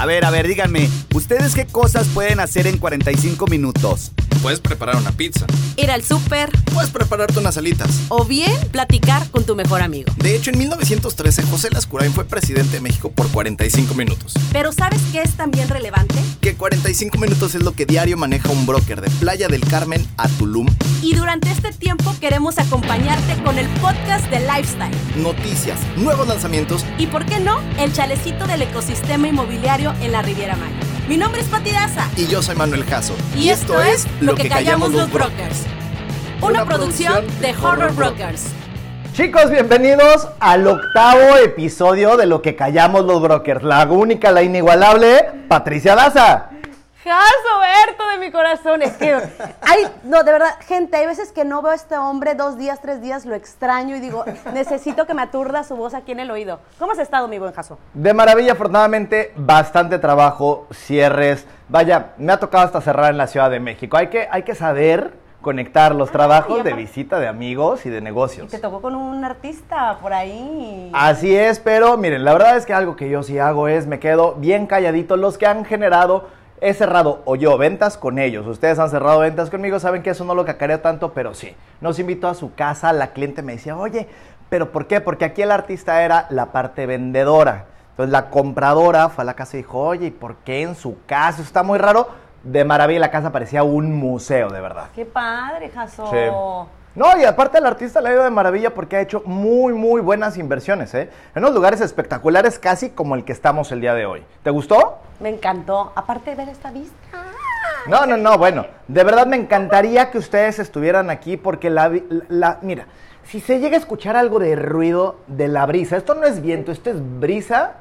A ver, a ver, díganme, ¿ustedes qué cosas pueden hacer en 45 minutos? Puedes preparar una pizza. Ir al súper. Puedes prepararte unas alitas. O bien platicar con tu mejor amigo. De hecho, en 1913 José Lascurain fue presidente de México por 45 minutos. Pero ¿sabes qué es también relevante? Que 45 minutos es lo que diario maneja un broker de Playa del Carmen a Tulum. Y durante este tiempo queremos acompañarte con el podcast de Lifestyle. Noticias, nuevos lanzamientos y, ¿por qué no?, el chalecito del ecosistema inmobiliario en la Riviera Maya. Mi nombre es Pati Daza. Y yo soy Manuel Jasso. Y, esto, es Lo que, callamos, los brokers. Una, producción de Horror Brokers. Chicos, bienvenidos al octavo episodio de Lo que callamos los brokers. La única, la inigualable, Patricia Daza. Jaso, Berto de mi corazón. Es que, hay, no, de verdad, gente, hay veces que no veo a este hombre dos días, tres días, lo extraño y digo, necesito que me aturda su voz aquí en el oído. ¿Cómo has estado, mi buen Jaso? De maravilla, afortunadamente, bastante trabajo, cierres. Vaya, me ha tocado hasta cerrar en la Ciudad de México. Hay que, hay que saber conectar los trabajos de visita de amigos y de negocios. Y te tocó con un artista por ahí. Así es, pero miren, la verdad es que algo que yo sí hago es me quedo bien calladito. Los que han generado he cerrado o yo ventas con ellos. Ustedes han cerrado ventas conmigo, saben que eso no lo cacareo tanto, pero sí. Nos invitó a su casa, la cliente me decía, oye, ¿pero por qué? Porque aquí el artista era la parte vendedora. Entonces la compradora fue a la casa y dijo, oye, ¿y por qué en su casa? Eso está muy raro. De maravilla, la casa parecía un museo, de verdad. Qué padre, Jaso. Sí. No, y aparte el artista le ha ido de maravilla porque ha hecho muy, muy buenas inversiones, ¿eh? En unos lugares espectaculares, casi como el que estamos el día de hoy. ¿Te gustó? Me encantó. Aparte de ver esta vista. No, no, no, bueno, de verdad me encantaría que ustedes estuvieran aquí porque la, la, mira, si se llega a escuchar algo de ruido de la brisa, esto no es viento, esto es brisa,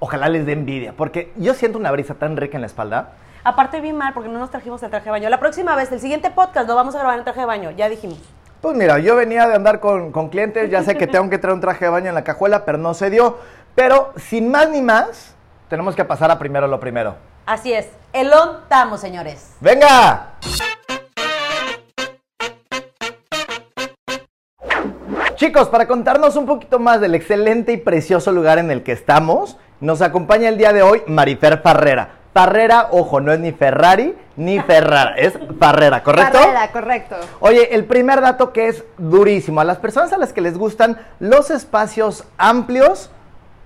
ojalá les dé envidia, porque yo siento una brisa tan rica en la espalda. Aparte vi mal porque no nos trajimos el traje de baño. La próxima vez, el siguiente podcast lo vamos a grabar en el traje de baño, ya dijimos. Pues mira, yo venía de andar con, con clientes, ya sé que tengo que traer un traje de baño en la cajuela, pero no se dio. Pero sin más ni más, tenemos que pasar a primero lo primero. Así es, el ontamo, señores. ¡Venga! Chicos, para contarnos un poquito más del excelente y precioso lugar en el que estamos, nos acompaña el día de hoy Marifer Farrera. Farrera, ojo, no es ni Ferrari ni Ferrara, es Farrera, ¿correcto? Farrera, correcto. Oye, el primer dato que es durísimo, a las personas a las que les gustan los espacios amplios,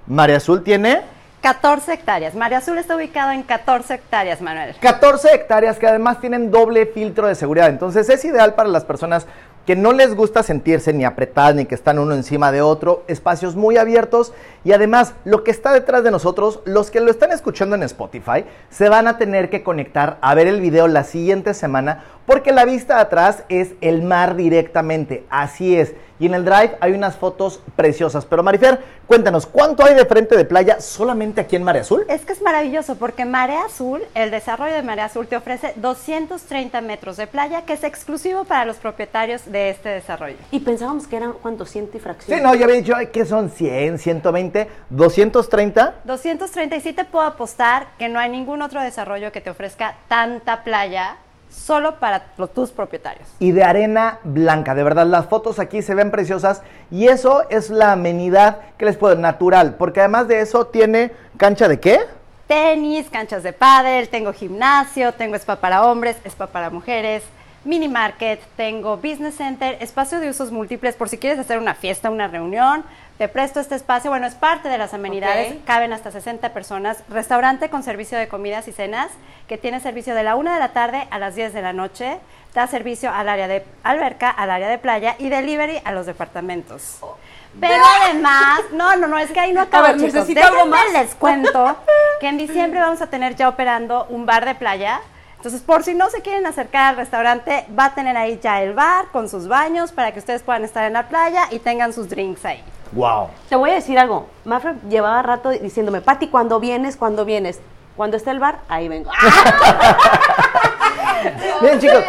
María Azul tiene 14 hectáreas. María Azul está ubicado en 14 hectáreas, Manuel. 14 hectáreas que además tienen doble filtro de seguridad. Entonces es ideal para las personas que no les gusta sentirse ni apretadas ni que están uno encima de otro, espacios muy abiertos y además lo que está detrás de nosotros, los que lo están escuchando en Spotify, se van a tener que conectar a ver el video la siguiente semana porque la vista atrás es el mar directamente, así es. Y en el drive hay unas fotos preciosas. Pero Marifer, cuéntanos, ¿cuánto hay de frente de playa solamente aquí en Mare Azul? Es que es maravilloso porque Mare Azul, el desarrollo de Mare Azul te ofrece 230 metros de playa que es exclusivo para los propietarios de este desarrollo. Y pensábamos que eran, ¿cuántos? Ciento y fracción. Sí, no, ya había dicho que son 100, 120, 230. 230 y sí te puedo apostar que no hay ningún otro desarrollo que te ofrezca tanta playa solo para los, tus propietarios. Y de arena blanca, de verdad, las fotos aquí se ven preciosas y eso es la amenidad que les puedo, natural, porque además de eso tiene cancha de qué? Tenis, canchas de pádel, tengo gimnasio, tengo spa para hombres, spa para mujeres, mini market, tengo business center, espacio de usos múltiples por si quieres hacer una fiesta, una reunión, te presto este espacio, bueno, es parte de las amenidades, caben hasta 60 personas, restaurante con servicio de comidas y cenas, que tiene servicio de la 1 de la tarde a las 10 de la noche, da servicio al área de alberca, al área de playa y delivery a los departamentos. Pero además, no, no, no, es que ahí no acaba, ver, chicos. necesito algo más. les cuento que en diciembre vamos a tener ya operando un bar de playa. Entonces, por si no se quieren acercar al restaurante, va a tener ahí ya el bar con sus baños para que ustedes puedan estar en la playa y tengan sus drinks ahí. Wow. Te voy a decir algo. Mafra llevaba rato diciéndome, Pati, ¿cuándo vienes? ¿Cuándo vienes? Cuando esté el bar, ahí vengo. Bien, chicos,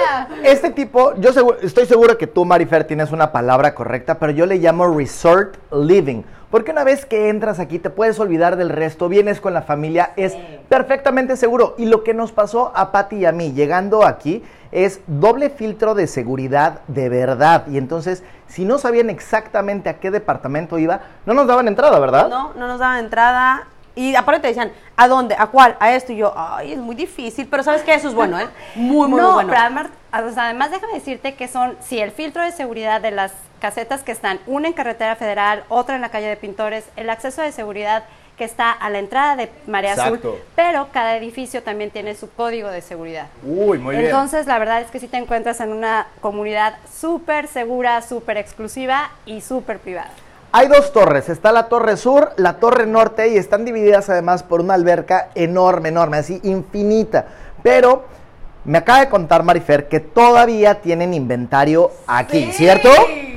este tipo, yo segu- estoy seguro que tú, Marifer, tienes una palabra correcta, pero yo le llamo resort living. Porque una vez que entras aquí te puedes olvidar del resto, vienes con la familia, es perfectamente seguro. Y lo que nos pasó a Patti y a mí llegando aquí es doble filtro de seguridad de verdad. Y entonces, si no sabían exactamente a qué departamento iba, no nos daban entrada, ¿verdad? No, no nos daban entrada. Y aparte te decían, ¿a dónde? ¿A cuál? ¿A esto? Y yo, ay, es muy difícil. Pero ¿sabes qué? Eso es bueno, ¿eh? Muy, muy, no, muy bueno. pero además, además déjame decirte que son, sí, el filtro de seguridad de las casetas que están, una en carretera federal, otra en la calle de Pintores, el acceso de seguridad que está a la entrada de Marea Azul, Exacto. pero cada edificio también tiene su código de seguridad. Uy, muy bien. Entonces, la verdad es que sí te encuentras en una comunidad súper segura, súper exclusiva y súper privada. Hay dos torres, está la torre sur, la torre norte y están divididas además por una alberca enorme, enorme, así infinita. Pero me acaba de contar Marifer que todavía tienen inventario aquí, ¿cierto?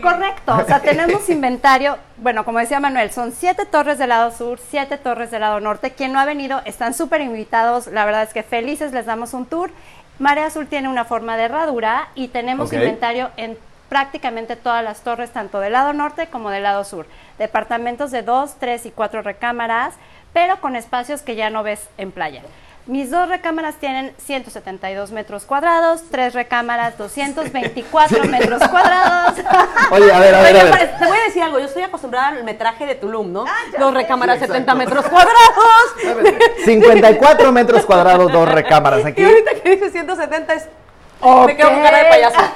Correcto, o sea, tenemos inventario, bueno, como decía Manuel, son siete torres del lado sur, siete torres del lado norte. Quien no ha venido, están súper invitados, la verdad es que felices les damos un tour. Marea Azul tiene una forma de herradura y tenemos inventario en prácticamente todas las torres, tanto del lado norte como del lado sur. Departamentos de dos, tres y cuatro recámaras, pero con espacios que ya no ves en playa. Mis dos recámaras tienen 172 metros cuadrados, tres recámaras 224 metros cuadrados. Oye, a ver, a ver, a ver. Te voy a decir algo, yo estoy acostumbrada al metraje de Tulum, ¿no? Ah, Dos recámaras, 70 metros cuadrados. 54 metros cuadrados, dos recámaras Y aquí. ahorita que dice 170 es... Me quedo con cara de payaso.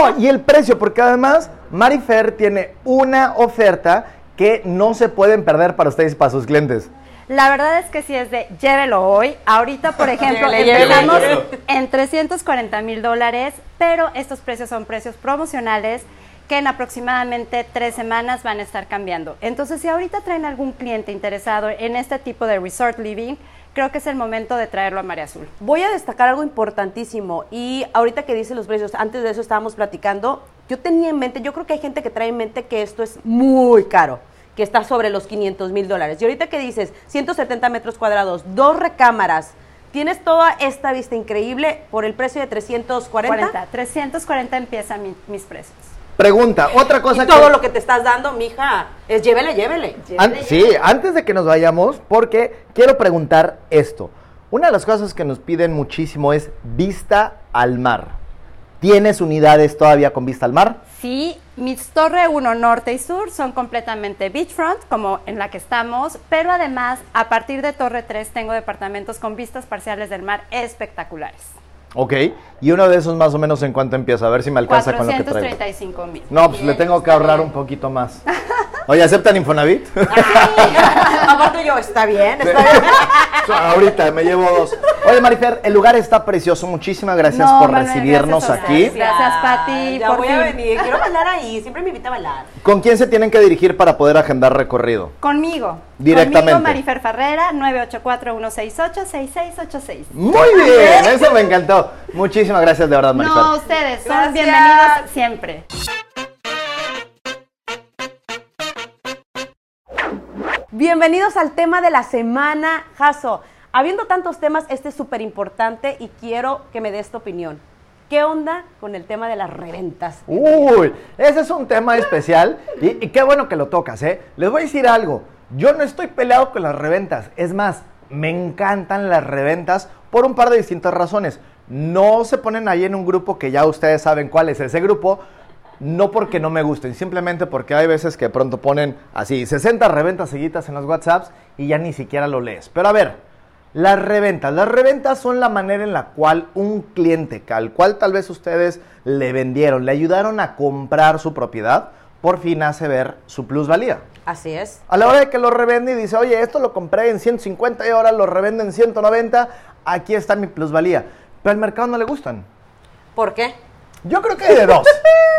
Oh, y el precio, porque además Marifer tiene una oferta que no se pueden perder para ustedes y para sus clientes. La verdad es que sí es de llévelo hoy. Ahorita, por ejemplo, Llévele, llévele, empezamos llévele. en 340 mil dólares, pero estos precios son precios promocionales que en aproximadamente tres semanas van a estar cambiando. Entonces, si ahorita traen algún cliente interesado en este tipo de resort living, creo que es el momento de traerlo a María Azul. Voy a destacar algo importantísimo y ahorita que dice los precios, antes de eso estábamos platicando, yo tenía en mente, yo creo que hay gente que trae en mente que esto es muy caro, que está sobre los 500 mil dólares. Y ahorita que dices 170 metros cuadrados, dos recámaras, tienes toda esta vista increíble por el precio de 340. 40, 340 empiezan mi- mis precios. Pregunta, otra cosa y todo lo que te estás dando, mija, es llévele, llévele. An- sí, antes de que nos vayamos, porque quiero preguntar esto. Una de las cosas que nos piden muchísimo es vista al mar. ¿Tienes unidades todavía con vista al mar? Sí, mis Torre 1 Norte y Sur son completamente beachfront, como en la que estamos, pero además, a partir de Torre 3 tengo departamentos con vistas parciales del mar espectaculares. Ok. Y uno de esos más o menos en cuánto empieza, a ver si me alcanza con lo que traigo. 435 mil. No, pues le tengo que ahorrar un poquito más. Oye, ¿aceptan Infonavit? Aparte yo, está bien, está bien. Ahorita me llevo dos. Oye, Marifer, el lugar está precioso. Muchísimas gracias No, por Manuel, recibirnos gracias aquí. Gracias, Pati, Ya por voy fin. a venir, quiero bailar ahí, siempre me invita a bailar. ¿Con quién se tienen que dirigir para poder agendar recorrido? Conmigo. Directamente. Conmigo, Marifer Ferrera, 984-168-6686. Muy bien, eso me encantó. Muchísimas gracias de verdad, Marifer. No, ustedes son Gracias. bienvenidos siempre. Bienvenidos al tema de la semana, Jaso. Habiendo tantos temas, este es súper importante y quiero que me des tu opinión. ¿Qué onda con el tema de las reventas? Uy, ese es un tema especial y, y qué bueno que lo tocas, ¿eh? Les voy a decir algo. Yo no estoy peleado con las reventas. Es más, me encantan las reventas por un par de distintas razones. No se ponen ahí en un grupo que ya ustedes saben cuál es ese grupo. No porque no me gusten, simplemente porque hay veces que pronto ponen así 60 reventas seguidas en los WhatsApps y ya ni siquiera lo lees. Pero a ver, las reventas. Las reventas son la manera en la cual un cliente, al cual tal vez ustedes le vendieron, le ayudaron a comprar su propiedad, por fin hace ver su plusvalía. Así es. A la hora de que lo revende y dice, oye, esto lo compré en 150 y ahora lo revende en 190, aquí está mi plusvalía. Pero al mercado no le gustan. ¿Por qué? Yo creo que de dos.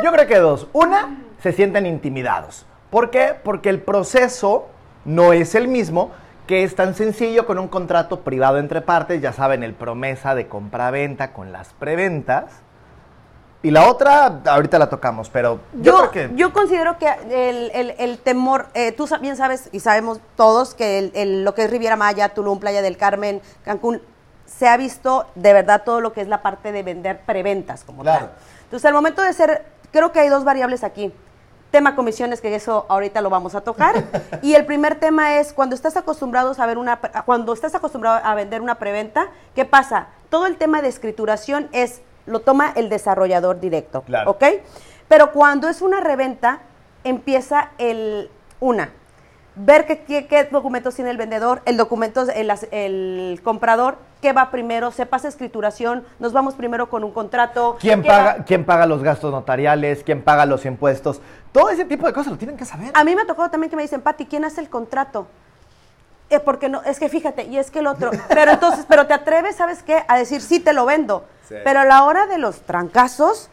Yo creo que de dos. Una, se sienten intimidados. ¿Por qué? Porque el proceso no es el mismo que es tan sencillo con un contrato privado entre partes, ya saben, el promesa de compra-venta con las preventas. Y la otra, ahorita la tocamos, pero yo, Yo, creo que... yo considero que el, el- el temor, eh, tú bien sabes y sabemos todos que el- el- lo que es Riviera Maya, Tulum, Playa del Carmen, Cancún, se ha visto de verdad todo lo que es la parte de vender preventas como Claro. tal. Entonces, al momento de ser, creo que hay dos variables aquí. Tema comisiones, que eso ahorita lo vamos a tocar. y el primer tema es cuando estás acostumbrado a ver una, cuando estás acostumbrado a vender una preventa, ¿qué pasa? Todo el tema de escrituración es, lo toma el desarrollador directo. Claro. ¿Ok? Pero cuando es una reventa, empieza el, una, ver qué, qué- qué documentos tiene el vendedor, el documento, el, el comprador, qué va primero, se pasa escrituración, nos vamos primero con un contrato. ¿Quién paga, va- ¿Quién paga los gastos notariales? ¿Quién paga los impuestos? Todo ese tipo de cosas lo tienen que saber. A mí me ha tocado también que me dicen, Pati, ¿quién hace el contrato? Eh, porque no, es que fíjate, y es que el otro. Pero entonces, pero te atreves, ¿sabes qué? A decir, sí, te lo vendo. Sí. Pero a la hora de los trancazos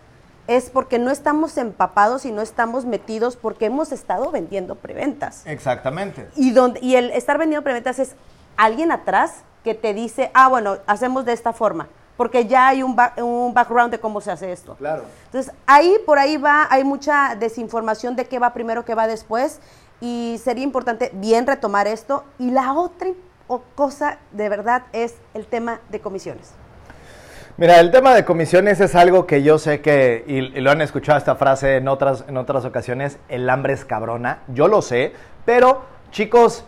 es porque no estamos empapados y no estamos metidos porque hemos estado vendiendo preventas. Exactamente. Y, donde, y el estar vendiendo preventas es alguien atrás que te dice, ah, bueno, hacemos de esta forma, porque ya hay un, ba- un background de cómo se hace esto. Claro. Entonces, ahí por ahí va, hay mucha desinformación de qué va primero, qué va después, y sería importante bien retomar esto. Y la otra cosa de verdad es el tema de comisiones. Mira, el tema de comisiones es algo que yo sé que, y, lo han escuchado esta frase en otras, en otras ocasiones, el hambre es cabrona, yo lo sé, pero chicos,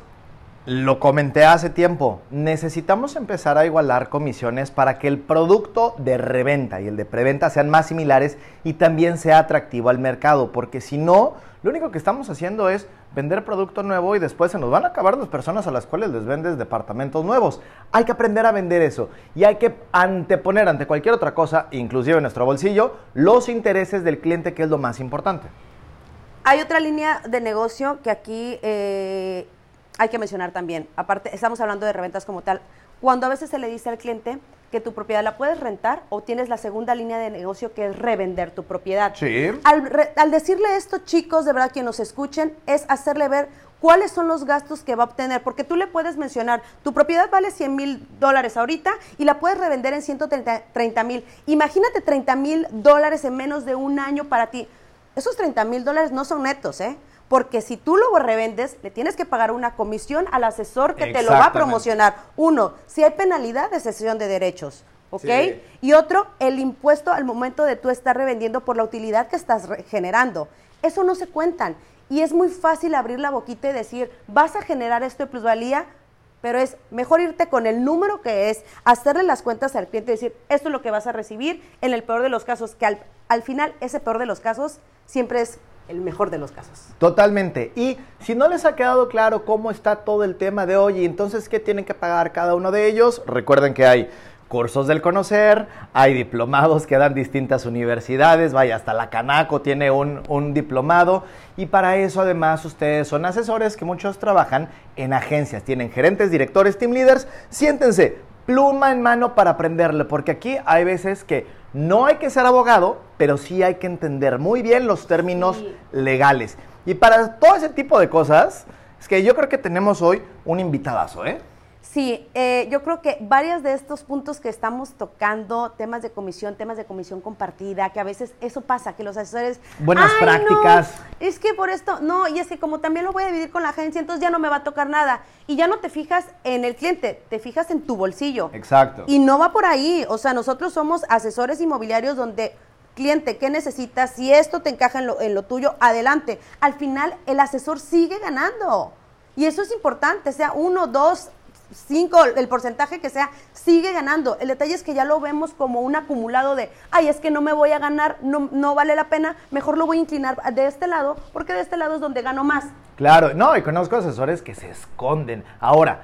lo comenté hace tiempo, necesitamos empezar a igualar comisiones para que el producto de reventa y el de preventa sean más similares y también sea atractivo al mercado, porque si no, lo único que estamos haciendo es vender producto nuevo y después se nos van a acabar las personas a las cuales les vendes departamentos nuevos. Hay que aprender a vender eso y hay que anteponer ante cualquier otra cosa, inclusive nuestro bolsillo, los intereses del cliente, que es lo más importante. Hay otra línea de negocio que aquí eh, hay que mencionar también. Aparte, estamos hablando de reventas como tal. Cuando a veces se le dice al cliente que tu propiedad la puedes rentar o tienes la segunda línea de negocio que es revender tu propiedad. Sí. Al, re- al decirle esto, chicos, de verdad que nos escuchen, es hacerle ver cuáles son los gastos que va a obtener, porque tú le puedes mencionar, tu propiedad vale 100 mil dólares ahorita y la puedes revender en 130 mil. Imagínate 30 mil dólares en menos de un año para ti. Esos 30 mil dólares no son netos, ¿eh? Porque si tú lo revendes, le tienes que pagar una comisión al asesor que te lo va a promocionar. Uno, si hay penalidad de cesión de derechos, ¿ok? Sí. Y otro, el impuesto al momento de tú estar revendiendo por la utilidad que estás generando. Eso no se cuentan. Y es muy fácil abrir la boquita y decir, vas a generar esto de plusvalía, pero es mejor irte con el número que es, hacerle las cuentas al cliente y decir, esto es lo que vas a recibir en el peor de los casos, que al, al final ese peor de los casos siempre es el mejor de los casos. Totalmente. Y si no les ha quedado claro cómo está todo el tema de hoy, entonces qué tienen que pagar cada uno de ellos, recuerden que hay cursos del conocer, hay diplomados que dan distintas universidades, vaya, hasta la Canaco tiene un, un diplomado, y para eso además ustedes son asesores que muchos trabajan en agencias, tienen gerentes, directores, team leaders, siéntense, pluma en mano para aprenderle, porque aquí hay veces que no hay que ser abogado, pero sí hay que entender muy bien los términos Sí. legales. Y para todo ese tipo de cosas, es que yo creo que tenemos hoy un invitadazo, ¿eh? Sí, eh, yo creo que varios de estos puntos que estamos tocando, temas de comisión, temas de comisión compartida, que a veces eso pasa, que los asesores... Buenas "Ay, prácticas". no, es que por esto, no, y es que como también lo voy a dividir con la agencia, entonces ya no me va a tocar nada. Y ya no te fijas en el cliente, te fijas en tu bolsillo. Exacto. Y no va por ahí. O sea, nosotros somos asesores inmobiliarios donde, cliente, ¿qué necesitas? Si esto te encaja en lo, en lo tuyo, adelante. Al final, el asesor sigue ganando. Y eso es importante, sea uno, dos, cinco, el porcentaje que sea, sigue ganando. El detalle es que ya lo vemos como un acumulado de, ay, es que no me voy a ganar, no, no vale la pena, mejor lo voy a inclinar de este lado, porque de este lado es donde gano más. Claro, no, y conozco asesores que se esconden. Ahora,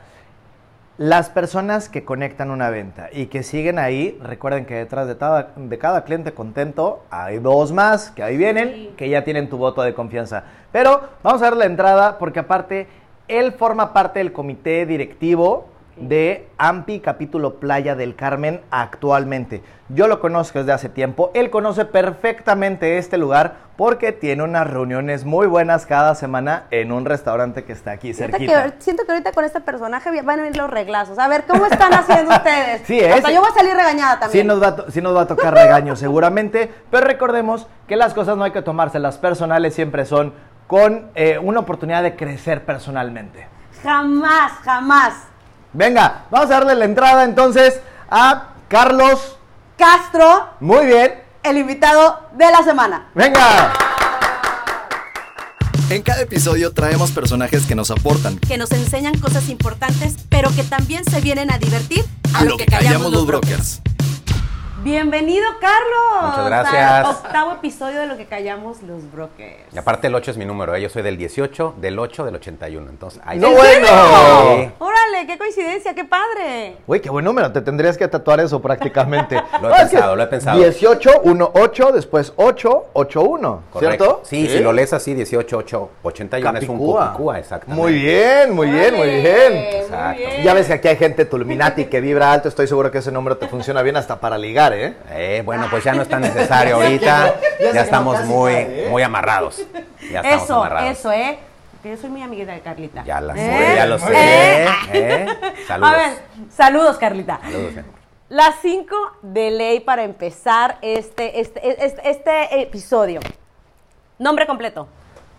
las personas que conectan una venta y que siguen ahí, recuerden que detrás de cada, de cada cliente contento hay dos más que ahí vienen, que ya tienen tu voto de confianza. Pero vamos a dar la entrada porque aparte, él forma parte del comité directivo de AMPI capítulo Playa del Carmen actualmente. Yo lo conozco desde hace tiempo, él conoce perfectamente este lugar porque tiene unas reuniones muy buenas cada semana en un restaurante que está aquí Siento cerquita. que, siento que ahorita con este personaje van a venir los reglazos. A ver, ¿cómo están haciendo ustedes? Sí, es- Hasta yo voy a salir regañada también. Sí nos, va a sí nos va a tocar regaño seguramente, pero recordemos que las cosas no hay que tomárselas personales, siempre son con eh, una oportunidad de crecer personalmente. Jamás, jamás. Venga, vamos a darle la entrada entonces a Carlos. Castro, Muy bien, el invitado de la semana. venga. En cada episodio traemos personajes que nos aportan Que nos enseñan cosas importantes, pero que también se vienen a divertir a lo que callamos los brokers. Bienvenido, Carlos. Muchas gracias. Al octavo episodio de lo que callamos los brokers. Y aparte el 8 es mi número, ¿eh? yo soy del 18, del 8, del 81. Entonces, ahí ¡No bueno! Sí. Órale, qué coincidencia, qué padre. Uy, qué buen número, te tendrías que tatuar eso prácticamente. Lo he pensado, lo he pensado. 18, 1, 8, después 8, 8, 1, Correcto. ¿cierto? Sí, si lo lees así, 18, 8, 81 es un Capicúa. Capicúa, exactamente. Muy bien, muy bien, muy bien. Exacto. muy bien. Ya ves que aquí hay gente Tulminati que vibra alto, estoy seguro que ese número te funciona bien hasta para ligar, ¿eh? Eh, bueno, pues ya no es tan necesario ahorita. Ya estamos muy, ¿eh? muy amarrados. Ya estamos Eso, amarrados. eso, ¿eh? Que yo soy muy amiguita de Carlita. Ya la ¿Eh? sé, ya lo sé. ¿Eh? ¿eh? Saludos. A ver, saludos, Carlita. Saludos. Las cinco de ley para empezar este, este, este, este episodio. Nombre completo.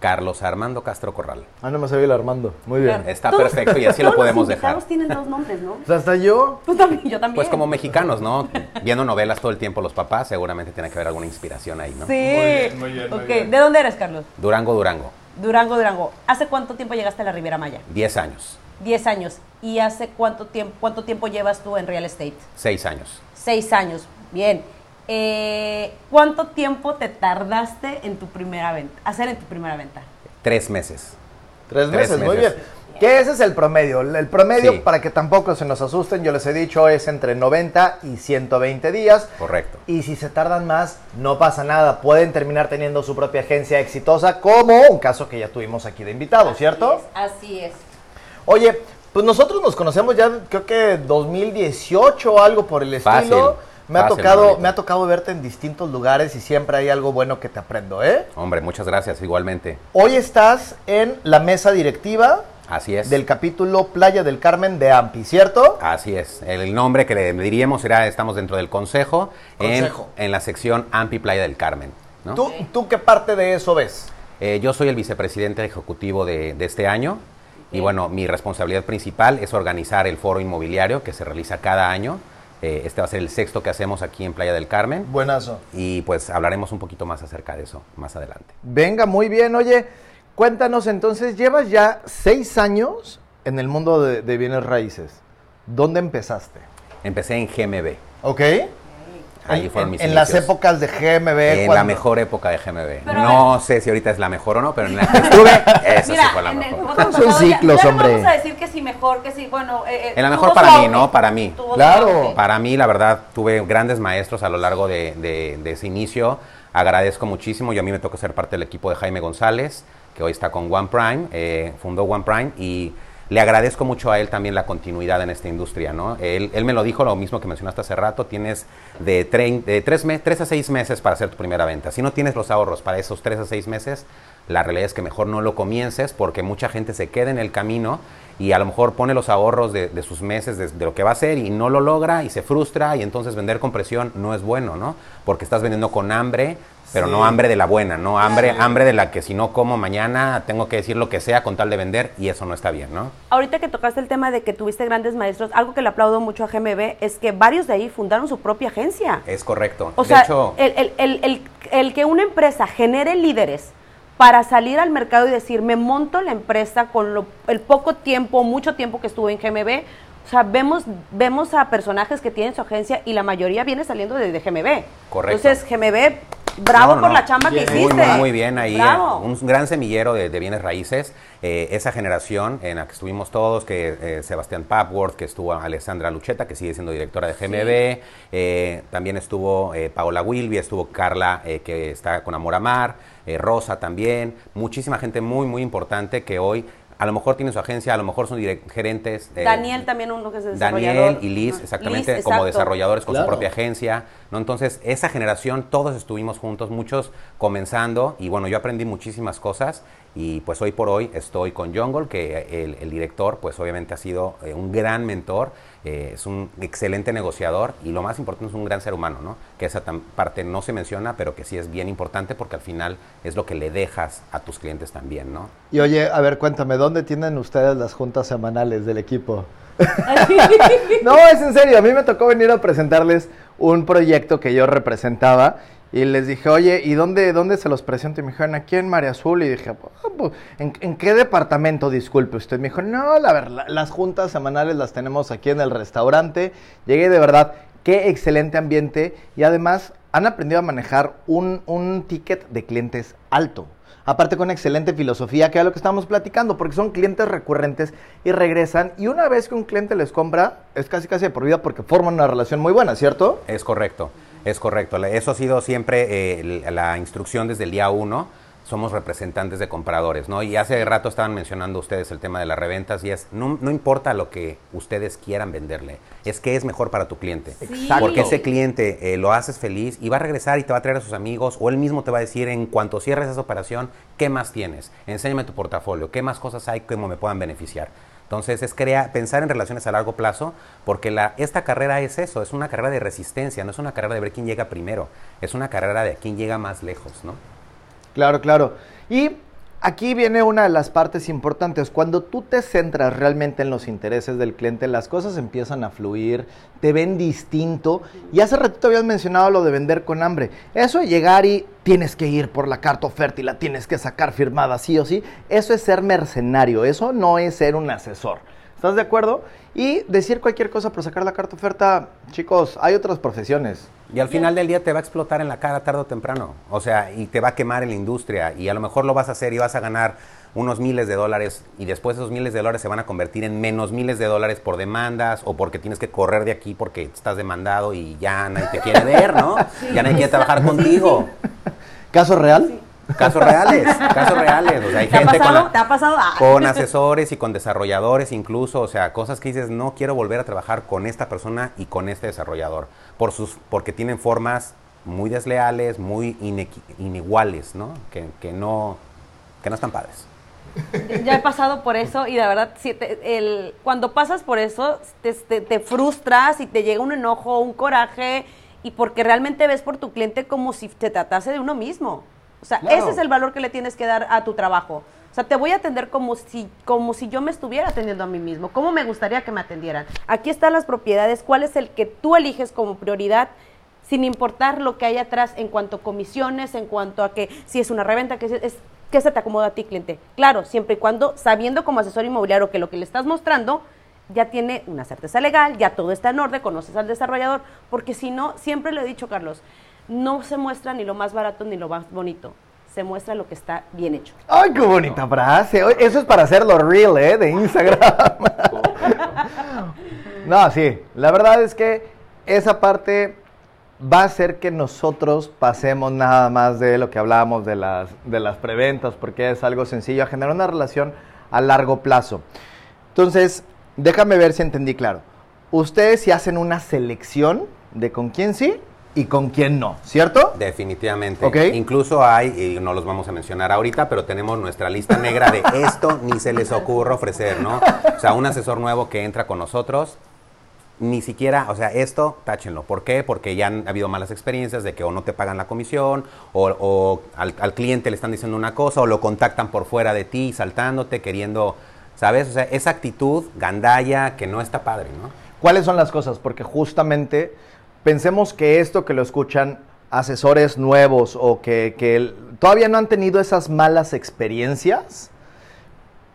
Carlos Armando Castro Corral. Ah, no me sabía el Armando. Muy bien. Está Todos- perfecto y así lo todos podemos los dejar. tienen dos nombres, ¿no? O sea, hasta yo. Tú también, yo también. Pues como mexicanos, ¿no? Viendo novelas todo el tiempo los papás, seguramente tiene que haber alguna inspiración ahí, ¿no? Sí. Ok, ¿de dónde eres, Carlos? Durango, Durango. Durango, Durango. ¿Hace cuánto tiempo llegaste a la Riviera Maya? 10 años, Diez años. ¿Y hace cuánto tiempo, cuánto tiempo llevas tú en real estate? 6 años. Seis años. Bien. Eh, ¿Cuánto tiempo te tardaste en tu primera venta, hacer en tu primera venta? 3 meses. Tres Tres meses, muy bien. Que ese es el promedio. El promedio, Sí. para que tampoco se nos asusten, yo les he dicho, es entre 90 y 120 días. Correcto. Y si se tardan más, no pasa nada. Pueden terminar teniendo su propia agencia exitosa, como un caso que ya tuvimos aquí de invitado, ¿cierto? Así es. Oye, pues nosotros nos conocemos ya, creo que 2018 o algo por el Fácil, estilo. Me ha, tocado, me ha tocado verte en distintos lugares y siempre hay algo bueno que te aprendo, ¿eh? Hombre, muchas gracias, igualmente. Hoy estás en la mesa directiva Así es. del capítulo Playa del Carmen de AMPI, ¿cierto? Así es. El nombre que le diríamos será, estamos dentro del consejo, en- Consejo. En, la sección Ampi Playa del Carmen. ¿no? ¿Tú, ¿Tú qué parte de eso ves? Eh, yo soy el vicepresidente ejecutivo de, de este año y bueno, mi responsabilidad principal es organizar el foro inmobiliario que se realiza cada año. Eh, este va a ser el sexto que hacemos aquí en Playa del Carmen Buenazo. y pues hablaremos un poquito más acerca de eso más adelante. Venga, muy bien. Oye, cuéntanos entonces, llevas ya seis años en el mundo de, de bienes raíces. ¿Dónde empezaste? Empecé en GMB. ¿Ok? Ahí en, fueron mis en las épocas de GMB. En la mejor época de GMB. Pero no sé si ahorita es la mejor o no, pero en la que estuve, esa Mira, sí fue la mejor. Son ya- ciclos, no hombre. vamos a decir que sí mejor, que sí, bueno. eh, eh, En la mejor para mí. ¿no? Para mí. Claro. Para mí, la verdad, tuve grandes maestros a lo largo de, de- de ese inicio. Agradezco muchísimo. Yo a mí me tocó ser parte del equipo de Jaime González, que hoy está con One Prime, eh, fundó One Prime y le agradezco mucho a él también la continuidad en esta industria, ¿no? Él, él me lo dijo, lo mismo que mencionaste hace rato, tienes de, tres, a seis meses para hacer tu primera venta. Si no tienes los ahorros para esos tres a seis meses, la realidad es que mejor no lo comiences porque mucha gente se queda en el camino y a lo mejor pone los ahorros de, de sus meses, de, de lo que va a hacer y no lo logra y se frustra y entonces vender con presión no es bueno, ¿no? Porque estás vendiendo con hambre, pero no hambre de la buena, no hambre, hambre de la que si no como mañana tengo que decir lo que sea con tal de vender y eso no está bien, ¿no? Ahorita que tocaste el tema de que tuviste grandes maestros, algo que le aplaudo mucho a GMB es que varios de ahí fundaron su propia agencia. Es correcto. O de sea, hecho, el, el- el- el- que una empresa genere líderes para salir al mercado y decir, me monto la empresa con lo- el poco tiempo, mucho tiempo que estuve en GMB. O sea, vemos, vemos a personajes que tienen su agencia y la mayoría viene saliendo de, de GMB. Correcto. Entonces, GMB, bravo No, por la chamba que Muy, hiciste. muy, muy bien ahí. Bravo. eh, Un gran semillero de, de bienes raíces. Eh, esa generación en la que estuvimos todos, que eh, Sebastián Papworth, que estuvo Alessandra Lucheta, que sigue siendo directora de GMB. eh, también estuvo eh, Paola Wilby, estuvo Carla, eh, que está con Amor Amar. eh, Rosa también. Muchísima gente muy, muy importante que hoy a lo mejor tienen su agencia, a lo mejor son gerentes. eh, Daniel también uno que es desarrollador. Daniel y Liz, exactamente, Liz, como desarrolladores con Claro. su propia agencia, ¿no? Entonces, esa generación, todos estuvimos juntos, muchos comenzando, y bueno, yo aprendí muchísimas cosas, y pues hoy por hoy estoy con Jungle, que el, el director, pues obviamente ha sido eh, un gran mentor, eh, es un excelente negociador, y lo más importante es un gran ser humano, ¿no? Que esa parte no se menciona, pero que sí es bien importante, porque al final es lo que le dejas a tus clientes también, ¿no? Y oye, a ver, cuéntame, ¿dónde tienen ustedes las juntas semanales del equipo? no, es en serio, a mí me tocó venir a presentarles un proyecto que yo representaba y les dije, oye, ¿y dónde, dónde se los presento? Y me dijeron, aquí en María Azul. Y dije, "Ah, pues, ¿en, en qué departamento, disculpe usted? Me dijo, no, la verdad, las juntas semanales las tenemos aquí en el restaurante. Llegué de verdad, qué excelente ambiente y además han aprendido a manejar un, un ticket de clientes alto. Aparte con excelente filosofía, que es lo que estamos platicando, porque son clientes recurrentes y regresan. Y una vez que un cliente les compra, es casi casi de por vida porque forman una relación muy buena, ¿cierto? Es correcto, es correcto. La- Eso ha sido siempre eh, la instrucción desde el día uno. Somos representantes de compradores, ¿no? Y hace rato estaban mencionando ustedes el tema de las reventas y es, no, no importa lo que ustedes quieran venderle, es que es mejor para tu cliente. Exacto. Porque ese cliente eh, lo haces feliz y va a regresar y te va a traer a sus amigos o él mismo te va a decir en cuanto cierres esa operación, ¿qué más tienes? Enséñame tu portafolio, ¿qué más cosas hay que me puedan beneficiar? Entonces es crea, pensar en relaciones a largo plazo, porque la, esta carrera es eso, es una carrera de resistencia, no es una carrera de ver quién llega primero, es una carrera de quién llega más lejos, ¿no? Claro, claro. Y aquí viene una de las partes importantes. Cuando tú te centras realmente en los intereses del cliente, las cosas empiezan a fluir, te ven distinto. Y hace ratito habías mencionado lo de vender con hambre. Eso de llegar y tienes que ir por la carta oferta y la tienes que sacar firmada sí o sí, eso es ser mercenario, eso no es ser un asesor. ¿Estás de acuerdo? Y decir cualquier cosa por sacar la carta oferta, chicos, hay otras profesiones. Y al final del día te va a explotar en la cara tarde o temprano. O sea, y te va a quemar en la industria. Y a lo mejor lo vas a hacer y vas a ganar unos miles de dólares. Y después esos miles de dólares se van a convertir en menos miles de dólares por demandas o porque tienes que correr de aquí porque estás demandado y ya nadie te quiere ver, ¿no? ya nadie quiere trabajar contigo. ¿Caso real? Casos reales, casos reales. O sea, hay ¿Te ha gente con, pasado? la- ¿Te ha pasado? Ah. con asesores y con desarrolladores incluso, o sea, cosas que dices, no quiero volver a trabajar con esta persona y con este desarrollador, por sus, porque tienen formas muy desleales, muy iniguales, ¿no? Que, que no, que no están padres. Ya he pasado por eso y la verdad, sí, te- el, cuando pasas por eso, te, te- te frustras y te llega un enojo, un coraje, y porque realmente ves por tu cliente como si te tratase de uno mismo. O sea, Claro. ese es el valor que le tienes que dar a tu trabajo. O sea, te voy a atender como si, como si yo me estuviera atendiendo a mí mismo. ¿Cómo me gustaría que me atendieran? Aquí están las propiedades, cuál es el que tú eliges como prioridad sin importar lo que hay atrás en cuanto a comisiones, en cuanto a que si es una reventa, que es, que se te acomoda a ti, cliente. Claro, siempre y cuando, sabiendo como asesor inmobiliario que lo que le estás mostrando ya tiene una certeza legal, ya todo está en orden, conoces al desarrollador, porque si no, siempre lo he dicho, Carlos, no se muestra ni lo más barato ni lo más bonito, se muestra lo que está bien hecho. ¡Ay, qué bonita frase! Eso es para hacerlo real, ¿eh? De Instagram. no, sí. La verdad es que esa parte va a hacer que nosotros pasemos nada más de lo que hablábamos de las, de las preventas, porque es algo sencillo, a generar una relación a largo plazo. Entonces, déjame ver si entendí claro. Ustedes si hacen una selección de con quién sí y con quién no, ¿cierto? Definitivamente. Ok. Incluso hay, y no los vamos a mencionar ahorita, pero tenemos nuestra lista negra de esto ni se les ocurre ofrecer, ¿no? O sea, un asesor nuevo que entra con nosotros, ni siquiera, o sea, esto, táchenlo. ¿Por qué? Porque ya han habido malas experiencias de que o no te pagan la comisión, o, o al, al cliente le están diciendo una cosa, o lo contactan por fuera de ti, saltándote, queriendo, ¿sabes? O sea, esa actitud gandalla que no está padre, ¿no? ¿Cuáles son las cosas? Porque justamente pensemos que esto que lo escuchan asesores nuevos o que, que el- todavía no han tenido esas malas experiencias,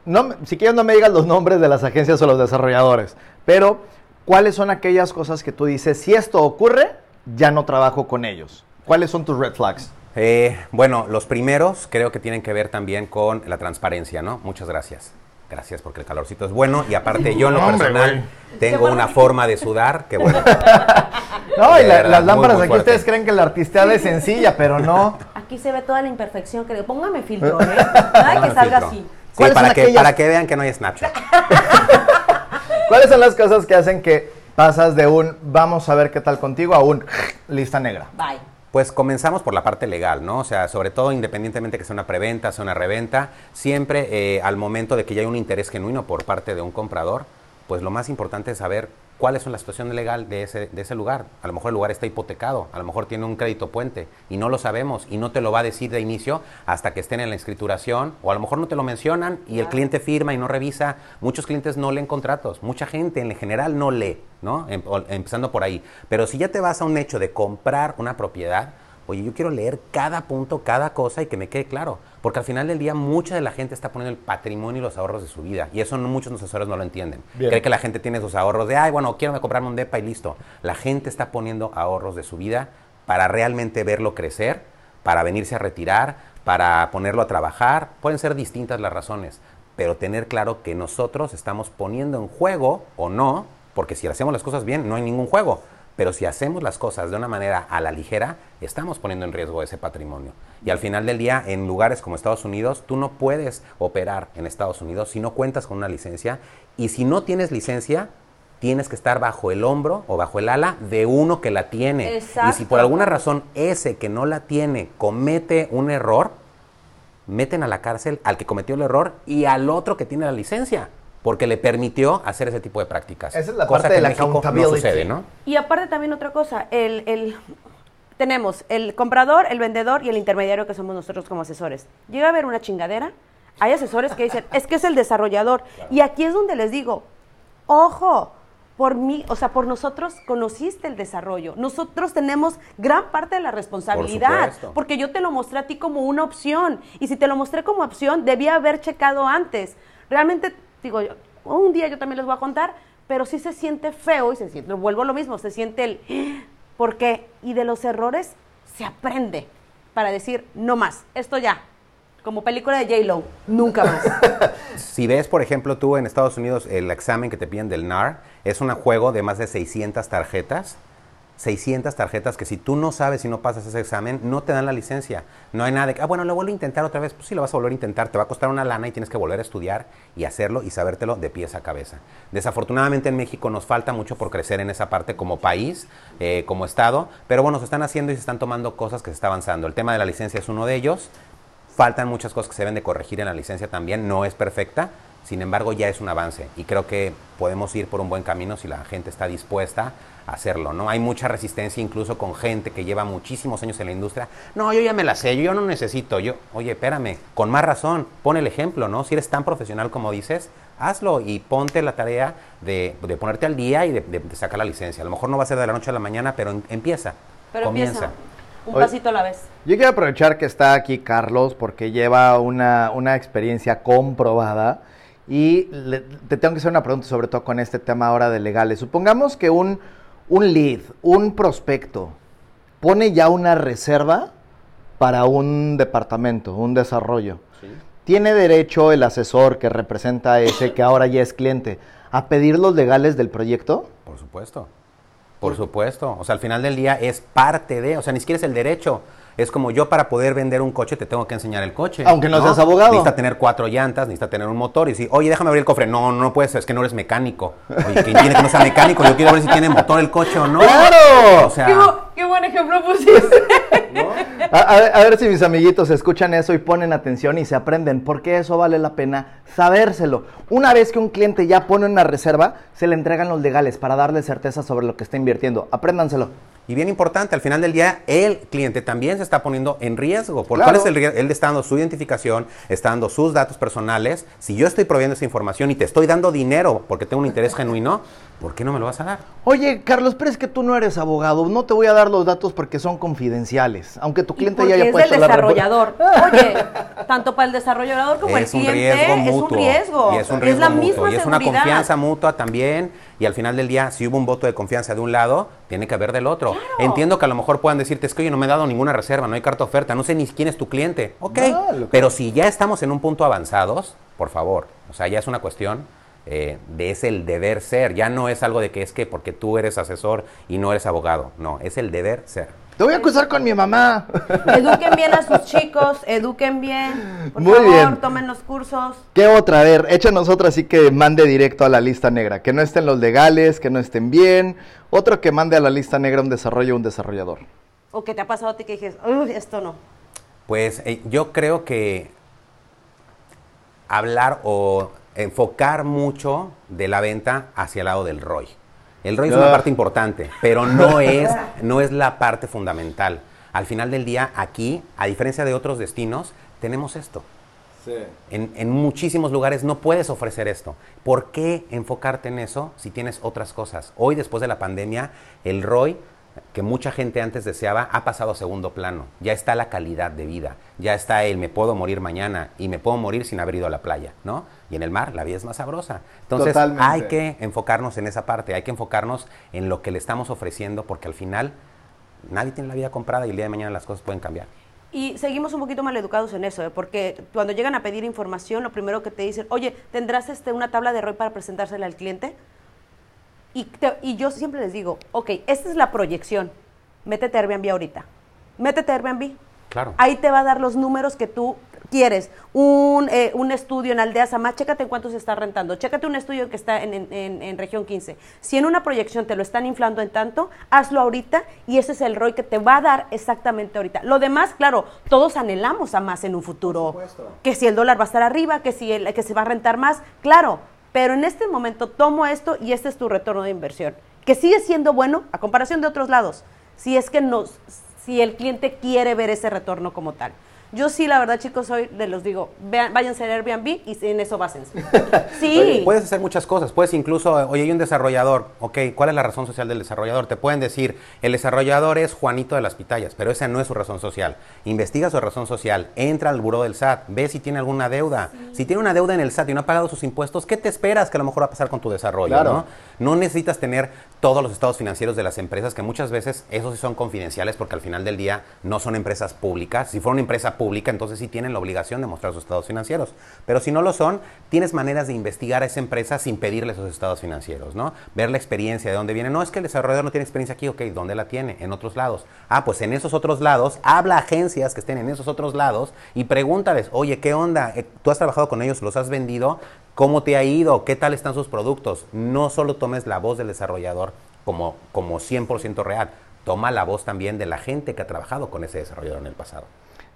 no, si quieres no me digas los nombres de las agencias o los desarrolladores, pero ¿cuáles son aquellas cosas que tú dices, si esto ocurre, ya no trabajo con ellos? ¿Cuáles son tus red flags? Eh, bueno, los primeros creo que tienen que ver también con la transparencia, ¿no? Muchas gracias. Gracias porque el calorcito es bueno y aparte yo en lo personal tengo una forma de sudar que bueno. No, y la- las lámparas muy aquí fuerte. ustedes creen que la artisteada es sencilla, pero no. Aquí se ve toda la imperfección, que póngame filtro, ¿eh? Nada que salga filtro. así. Sí, ¿Cuáles para son que, aquellas- para que vean que no hay Snapchat. ¿Cuáles son las cosas que hacen que pasas de un vamos a ver qué tal contigo a un lista negra? Bye. Pues comenzamos por la parte legal, ¿no? O sea, sobre todo independientemente que sea una preventa, sea una reventa, siempre eh, al momento de que ya hay un interés genuino por parte de un comprador, pues lo más importante es saber cuál es la situación legal de ese, de ese lugar. A lo mejor el lugar está hipotecado, a lo mejor tiene un crédito puente y no lo sabemos y no te lo va a decir de inicio hasta que estén en la escrituración o a lo mejor no te lo mencionan y el cliente firma y no revisa. Muchos clientes no leen contratos, mucha gente en general no lee, ¿no? Em- empezando por ahí. Pero si ya te vas a un hecho de comprar una propiedad, Oye, yo quiero leer cada punto, cada cosa y que me quede claro. Porque al final del día mucha de la gente está poniendo el patrimonio y los ahorros de su vida. Y eso no, muchos asesores no lo entienden. Bien. Cree que la gente tiene sus ahorros de, ay, bueno, quiero comprarme un DEPA y listo. La gente está poniendo ahorros de su vida para realmente verlo crecer, para venirse a retirar, para ponerlo a trabajar. Pueden ser distintas las razones, pero tener claro que nosotros estamos poniendo en juego o no, porque si hacemos las cosas bien, no hay ningún juego. Pero si hacemos las cosas de una manera a la ligera, estamos poniendo en riesgo ese patrimonio. Y al final del día, en lugares como Estados Unidos, tú no puedes operar en Estados Unidos si no cuentas con una licencia. Y si no tienes licencia, tienes que estar bajo el hombro o bajo el ala de uno que la tiene. Y si por alguna razón ese que no la tiene comete un error, meten a la cárcel al que cometió el error y al otro que tiene la licencia. Porque le permitió hacer ese tipo de prácticas. Esa es la Cosa parte que de en la México accountability. No sucede, ¿no? Y aparte también otra cosa, el, el- tenemos el comprador, el vendedor y el intermediario que somos nosotros como asesores. Llega a haber una chingadera, hay asesores que dicen, es que es el desarrollador. Y aquí es donde les digo, ojo, por mí, o sea, por nosotros conociste el desarrollo. Nosotros tenemos gran parte de la responsabilidad, porque yo te lo mostré a ti como una opción. Y si te lo mostré como opción, debía haber checado antes. Realmente, digo, un día yo también les voy a contar, pero sí se siente feo y se siente, vuelvo a lo mismo, se siente el, ¿por qué? Y de los errores se aprende para decir, no más, esto ya. Como película de J-Lo, nunca más. Si ves, por ejemplo, tú en Estados Unidos el examen que te piden del NAR, es un juego de más de 600 tarjetas. 600 tarjetas que si tú no sabes y no pasas ese examen, no te dan la licencia. No hay nada de que, ah, bueno, lo vuelvo a intentar otra vez. Pues sí, lo vas a volver a intentar. Te va a costar una lana y tienes que volver a estudiar y hacerlo y sabértelo de pies a cabeza. Desafortunadamente en México nos falta mucho por crecer en esa parte como país, eh, como Estado. Pero bueno, se están haciendo y se están tomando cosas que se está avanzando. El tema de la licencia es uno de ellos. Faltan muchas cosas que se deben de corregir en la licencia también, no es perfecta, sin embargo ya es un avance y creo que podemos ir por un buen camino si la gente está dispuesta a hacerlo, ¿no? Hay mucha resistencia incluso con gente que lleva muchísimos años en la industria. No, yo ya me la sé, yo no necesito, yo, oye, espérame, con más razón, pon el ejemplo, ¿no? Si eres tan profesional como dices, hazlo y ponte la tarea de, de ponerte al día y de, de- de sacar la licencia. A lo mejor no va a ser de la noche a la mañana, pero em- empieza, Pero comienza. empieza. Un Oye. pasito a la vez. Yo quiero aprovechar que está aquí Carlos porque lleva una, una experiencia comprobada y le- te tengo que hacer una pregunta sobre todo con este tema ahora de legales. Supongamos que un, un lead, un prospecto, pone ya una reserva para un departamento, un desarrollo. ¿Tiene derecho el asesor que representa a ese, que ahora ya es cliente, a pedir los legales del proyecto? Por supuesto. Por supuesto. O sea, al final del día es parte de, o sea, ni siquiera es el derecho. Es como yo para poder vender un coche te tengo que enseñar el coche. Aunque no seas abogado. Necesita tener cuatro llantas, necesita tener un motor. Y si, oye, déjame abrir el cofre. No, no puedes, es que no eres mecánico. Oye, ¿quién tiene que no sea mecánico? Yo quiero ver si tiene motor el coche o no. ¡Claro! O sea, Qué, bu- qué buen ejemplo pusiste. A, a ver- a ver si mis amiguitos escuchan eso y ponen atención y se aprenden, porque eso vale la pena sabérselo. Una vez que un cliente ya pone una reserva, se le entregan los legales para darle certeza sobre lo que está invirtiendo. Apréndanselo. Y bien importante, al final del día, el cliente también se está poniendo en riesgo. ¿Por Claro. cuál es el riesgo? Él está dando su identificación, está dando sus datos personales. Si yo estoy proveyendo esa información y te estoy dando dinero porque tengo un interés genuino, ¿por qué no me lo vas a dar? Oye, Carlos, pero es que tú no eres abogado. No te voy a dar los datos porque son confidenciales. Aunque tu cliente ya haya es puesto la repu- desarrollador. Oye, tanto para el desarrollador como es el un cliente riesgo es un riesgo. Y es un riesgo la mutuo. misma y es una confianza mutua también. Y al final del día, si hubo un voto de confianza de un lado, tiene que haber del otro. Entiendo que a lo mejor puedan decirte, es que oye, no me he dado ninguna reserva, no hay carta oferta, no sé ni quién es tu cliente. Ok, pero si ya estamos en un punto avanzados, por favor, o sea, ya es una cuestión eh, de es el deber ser. Ya no es algo de que es que porque tú eres asesor y no eres abogado. No, es el deber ser. Te voy a acusar con mi mamá. Eduquen bien a sus chicos, eduquen bien. Por Muy favor, bien. tomen los cursos. ¿Qué otra? A ver, échanos otra así que mande directo a la lista negra. Que no estén los legales, que no estén bien. Otro que mande a la lista negra un desarrollo o un desarrollador. O que te ha pasado a ti que dijes, uy, esto no. Pues eh, yo creo que hablar o enfocar mucho de la venta hacia el lado del ROI. El ROI es una Ah. parte importante, pero no es, no es la parte fundamental. Al final del día, aquí, a diferencia de otros destinos, tenemos esto. En, en muchísimos lugares no puedes ofrecer esto. ¿Por qué enfocarte en eso si tienes otras cosas? Hoy, después de la pandemia, el ROI, que mucha gente antes deseaba, ha pasado a segundo plano. Ya está la calidad de vida. Ya está el me puedo morir mañana y me puedo morir sin haber ido a la playa, ¿no? Y en el mar la vida es más sabrosa. Entonces Totalmente. hay que enfocarnos en esa parte, hay que enfocarnos en lo que le estamos ofreciendo porque al final nadie tiene la vida comprada y el día de mañana las cosas pueden cambiar. Y seguimos un poquito mal educados en eso, ¿eh? porque cuando llegan a pedir información, lo primero que te dicen, oye, ¿tendrás este, una tabla de ROI para presentársela al cliente? Y, te- y yo siempre les digo, ok, esta es la proyección, métete a Airbnb ahorita, métete a Airbnb, Claro. ahí te va a dar los números que tú quieres. Un, eh, un estudio en Aldea Samá, chécate en cuánto se está rentando, chécate un estudio que está en, en- región 15. Si en una proyección te lo están inflando en tanto, hazlo ahorita y ese es el ROI que te va a dar exactamente ahorita. Lo demás, claro, todos anhelamos a más en un futuro. Que si el dólar va a estar arriba, que si el, que se va a rentar más, claro. Pero en este momento tomo esto y este es tu retorno de inversión. Que sigue siendo bueno a comparación de otros lados. Si es que nos, si el cliente quiere ver ese retorno como tal. Yo sí, la verdad, chicos, hoy les los digo, vean, váyanse a Airbnb y en eso básense. Sí. Oye, Puedes hacer muchas cosas. Puedes incluso, oye, hay un desarrollador. Ok, ¿cuál es la razón social del desarrollador? Te pueden decir, el desarrollador es Juanito de las Pitayas, pero esa no es su razón social. Investiga su razón social, entra al buró del SAT, ve si tiene alguna deuda. Si tiene una deuda en el SAT y no ha pagado sus impuestos, ¿qué te esperas que a lo mejor va a pasar con tu desarrollo? Claro. ¿no? No necesitas tener todos los estados financieros de las empresas, que muchas veces esos sí son confidenciales porque al final del día no son empresas públicas. Si fuera una empresa pública, entonces sí tienen la obligación de mostrar sus estados financieros. Pero si no lo son, tienes maneras de investigar a esa empresa sin pedirle esos estados financieros, ¿no? Ver la experiencia, de dónde viene. No, es que el desarrollador no tiene experiencia aquí, ok, ¿dónde la tiene? En otros lados. Ah, pues en esos otros lados, habla a agencias que estén en esos otros lados y pregúntales, oye, ¿qué onda? Eh, ¿Tú has trabajado con ellos? ¿Los has vendido? ¿Cómo te ha ido? ¿Qué tal están sus productos? No solo tomes la voz del desarrollador como, como 100% real, toma la voz también de la gente que ha trabajado con ese desarrollador en el pasado.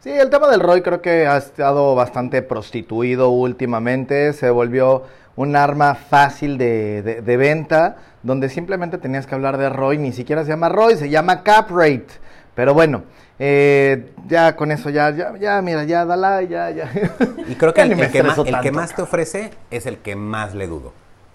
Sí, el tema del ROI creo que ha estado bastante prostituido últimamente, se volvió un arma fácil de, de- venta, donde simplemente tenías que hablar de ROI, ni siquiera se llama ROI, se llama cap rate. Pero bueno, eh, ya con eso ya, ya, ya, mira, ya, dala, ya, ya. Y creo que el, que, más, estreso el que tanto. más te ofrece es el que más le dudo.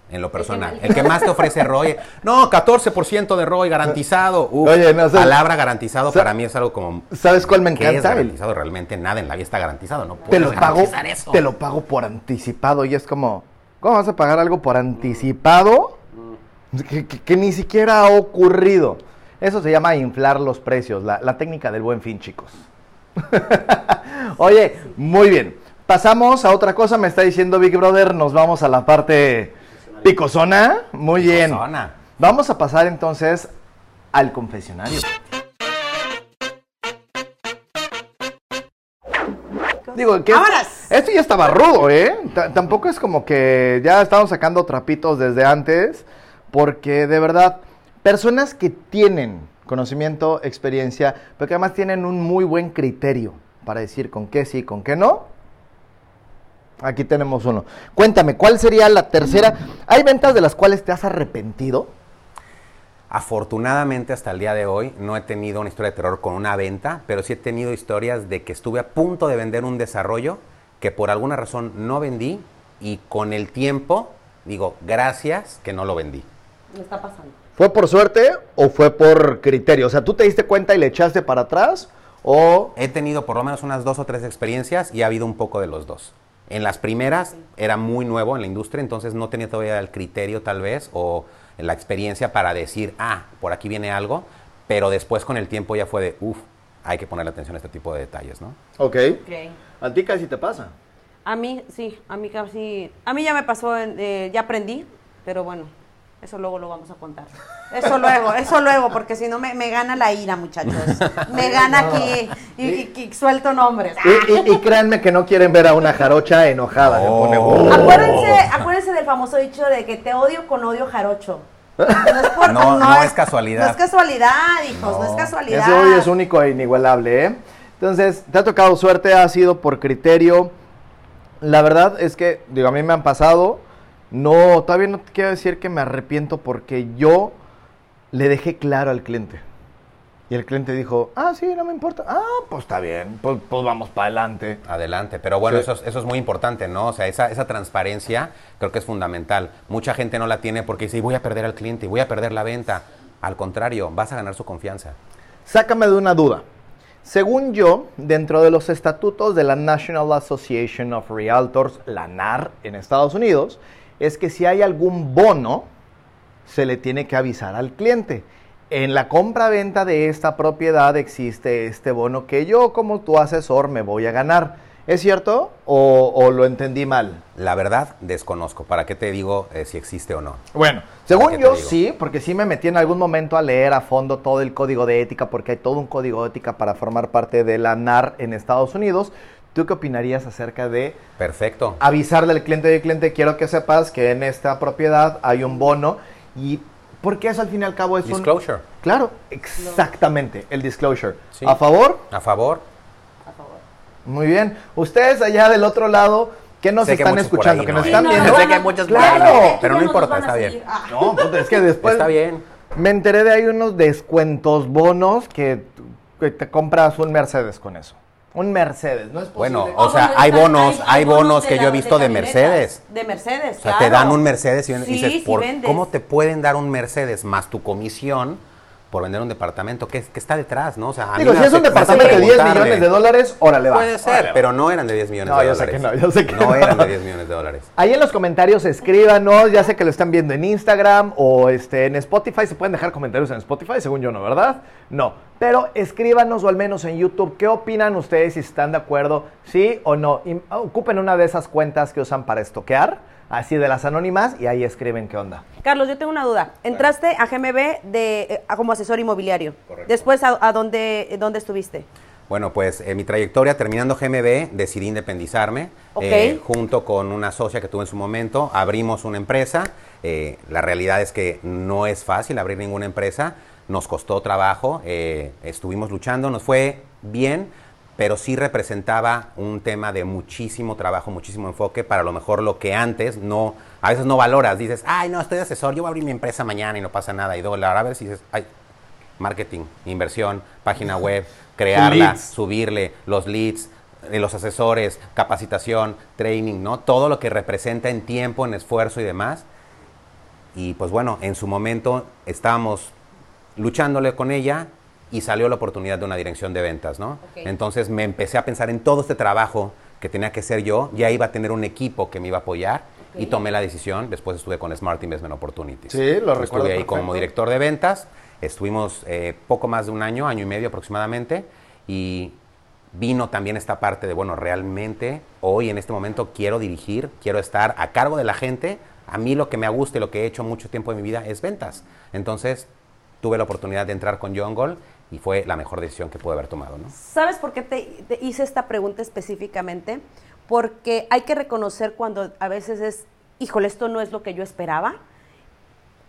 En lo personal. El que más te ofrece ROI. No, 14% de ROI garantizado. Uf, Oye, no, ¿sabes? palabra garantizado para mí es algo como. ¿Sabes cuál me ¿qué es encanta? El- garantizado? Realmente nada en la vida está garantizado. No te puedes lo pago, eso. te lo pago por anticipado y es como, ¿cómo vas a pagar algo por anticipado que, que- que ni siquiera ha ocurrido? Eso se llama inflar los precios, la, la técnica del buen fin, chicos. Oye, muy bien. Pasamos a otra cosa, me está diciendo Big Brother, nos vamos a la parte picosona. Muy bien. Picosona. Vamos a pasar entonces al confesionario. Digo, que esto, ya estaba rudo, ¿eh? T- tampoco es como que ya estamos sacando trapitos desde antes, porque de verdad, personas que tienen conocimiento, experiencia, pero que además tienen un muy buen criterio para decir con qué sí, con qué no. Aquí tenemos uno. Cuéntame, ¿cuál sería la tercera? ¿Hay ventas de las cuales te has arrepentido? Afortunadamente hasta el día de hoy no he tenido una historia de terror con una venta, pero sí he tenido historias de que estuve a punto de vender un desarrollo que por alguna razón no vendí y con el tiempo digo, gracias que no lo vendí. Me está pasando. ¿Fue por suerte o fue por criterio? O sea, ¿tú te diste cuenta y le echaste para atrás? ¿O He tenido por lo menos unas dos o tres experiencias y ha habido un poco de los dos. En las primeras era muy nuevo en la industria, entonces no tenía todavía el criterio tal vez o la experiencia para decir, ah, por aquí viene algo, pero después con el tiempo ya fue de, uff, hay que ponerle atención a este tipo de detalles, ¿no? Ok. Ok. ¿A ti casi te pasa? A mí, sí, a mí casi. A mí ya me pasó, en- eh, ya aprendí, pero bueno. Eso luego lo vamos a contar. Eso luego, eso luego, porque si no me, me gana la ira, muchachos. Me gana aquí y, y- y suelto nombres. Y, y- y créanme que no quieren ver a una jarocha enojada. pone, "Oh". Acuérdense, acuérdense del famoso dicho de que te odio con odio jarocho. No es, por- No, no es casualidad. No es casualidad, hijos, no, es casualidad. Ese odio es único e inigualable, ¿eh? Entonces, te ha tocado suerte, ha sido por criterio. La verdad es que, digo, a mí me han pasado. No, todavía no te quiero decir que me arrepiento porque yo le dejé claro al cliente. Y el cliente dijo, ah, sí, no me importa. Ah, pues está bien, pues, pues vamos para adelante. Adelante, pero bueno, Sí. eso, es, eso es muy importante, ¿no? O sea, esa, esa transparencia creo que es fundamental. Mucha gente no la tiene porque dice, "Y voy a perder al cliente, y voy a perder la venta. Al contrario, vas a ganar su confianza. Sácame de una duda. Según yo, dentro de los estatutos de la National Association of Realtors, la NAR, en Estados Unidos, es que si hay algún bono, se le tiene que avisar al cliente. En la compra-venta de esta propiedad existe este bono que yo como tu asesor me voy a ganar. ¿Es cierto o, o lo entendí mal? La verdad, desconozco. ¿Para qué te digo eh, si existe o no? Bueno, ¿Para según yo sí, porque sí me metí en algún momento a leer a fondo todo el código de ética, porque hay todo un código de ética para formar parte de la NAR en Estados Unidos. ¿Tú qué opinarías acerca de Perfecto. avisarle al cliente, oye cliente, quiero que sepas que en esta propiedad hay un bono y porque eso al fin y al cabo es un... Disclosure. Claro, exactamente, el disclosure. Sí. ¿A favor? A favor. Muy bien. Ustedes allá del otro lado, ¿qué nos Sé que están escuchando? ahí que no, nos ¿eh? están no, viendo. no, Sé que hay ahí claro. pero no importa, está bien. No, puta, es que después. Está bien. Me enteré de hay unos descuentos bonos que, que te compras un Mercedes con eso. Un Mercedes, ¿no es posible? Bueno, o sea, hay bonos, hay bonos que yo he visto de Mercedes. De Mercedes, O sea, te dan un Mercedes y dices, ¿por-. ¿cómo te pueden dar un Mercedes más tu comisión por vender un departamento? ¿Qué, qué está detrás, no? O sea, Digo, si es un departamento de 10 preguntarle. millones de dólares, órale va. Puede ser, Órale pero no eran de 10 millones No, de yo sé que no, yo sé que no. no. eran de 10 millones de dólares. Ahí en los comentarios escríbanos, ya sé que lo están viendo en Instagram o este, en Spotify, se pueden dejar comentarios en Spotify, según yo no, ¿verdad? No, pero escríbanos o al menos en YouTube, ¿qué opinan ustedes si están de acuerdo, sí o no? Y, ah, ocupen una de esas cuentas que usan para estoquear, así de las anónimas, y ahí escriben qué onda. Carlos, yo tengo una duda. Entraste a GMB de, eh, como asesor inmobiliario. Después, ¿a, a dónde, dónde estuviste? Bueno, pues en mi trayectoria, terminando GMB, decidí independizarme. Ok. eh, junto con una socia que tuve en su momento, abrimos una empresa. Eh, la realidad es que no es fácil abrir ninguna empresa. Nos costó trabajo, eh, estuvimos luchando, nos fue bien, pero sí representaba un tema de muchísimo trabajo, muchísimo enfoque para lo mejor lo que antes no, a veces no valoras. Dices, ay, no, estoy de asesor, yo voy a abrir mi empresa mañana y no pasa nada. Y dólar, a ver si dices, ay, marketing, inversión, página web, crearla, subirle los leads, eh, los asesores, capacitación, training, ¿no? Todo lo que representa en tiempo, en esfuerzo y demás. Y pues bueno, en su momento estábamos luchándole con ella y salió la oportunidad de una dirección de ventas, ¿no? Entonces me empecé a pensar en todo este trabajo que tenía que ser yo, ya iba a tener un equipo que me iba a apoyar y tomé la decisión, después estuve con Smart Investment Opportunities. Sí, lo recuerdo Estuve ahí perfecto. como director de ventas, estuvimos eh, poco más de un año, año y medio aproximadamente, y vino también esta parte de, bueno, realmente hoy en este momento quiero dirigir, quiero estar a cargo de la gente. A mí lo que me gusta y lo que he hecho mucho tiempo de mi vida es ventas. Entonces tuve la oportunidad de entrar con John Gold y fue la mejor decisión que pude haber tomado, ¿no? ¿Sabes por qué te, hice esta pregunta específicamente? Porque hay que reconocer cuando a veces es, híjole, esto no es lo que yo esperaba.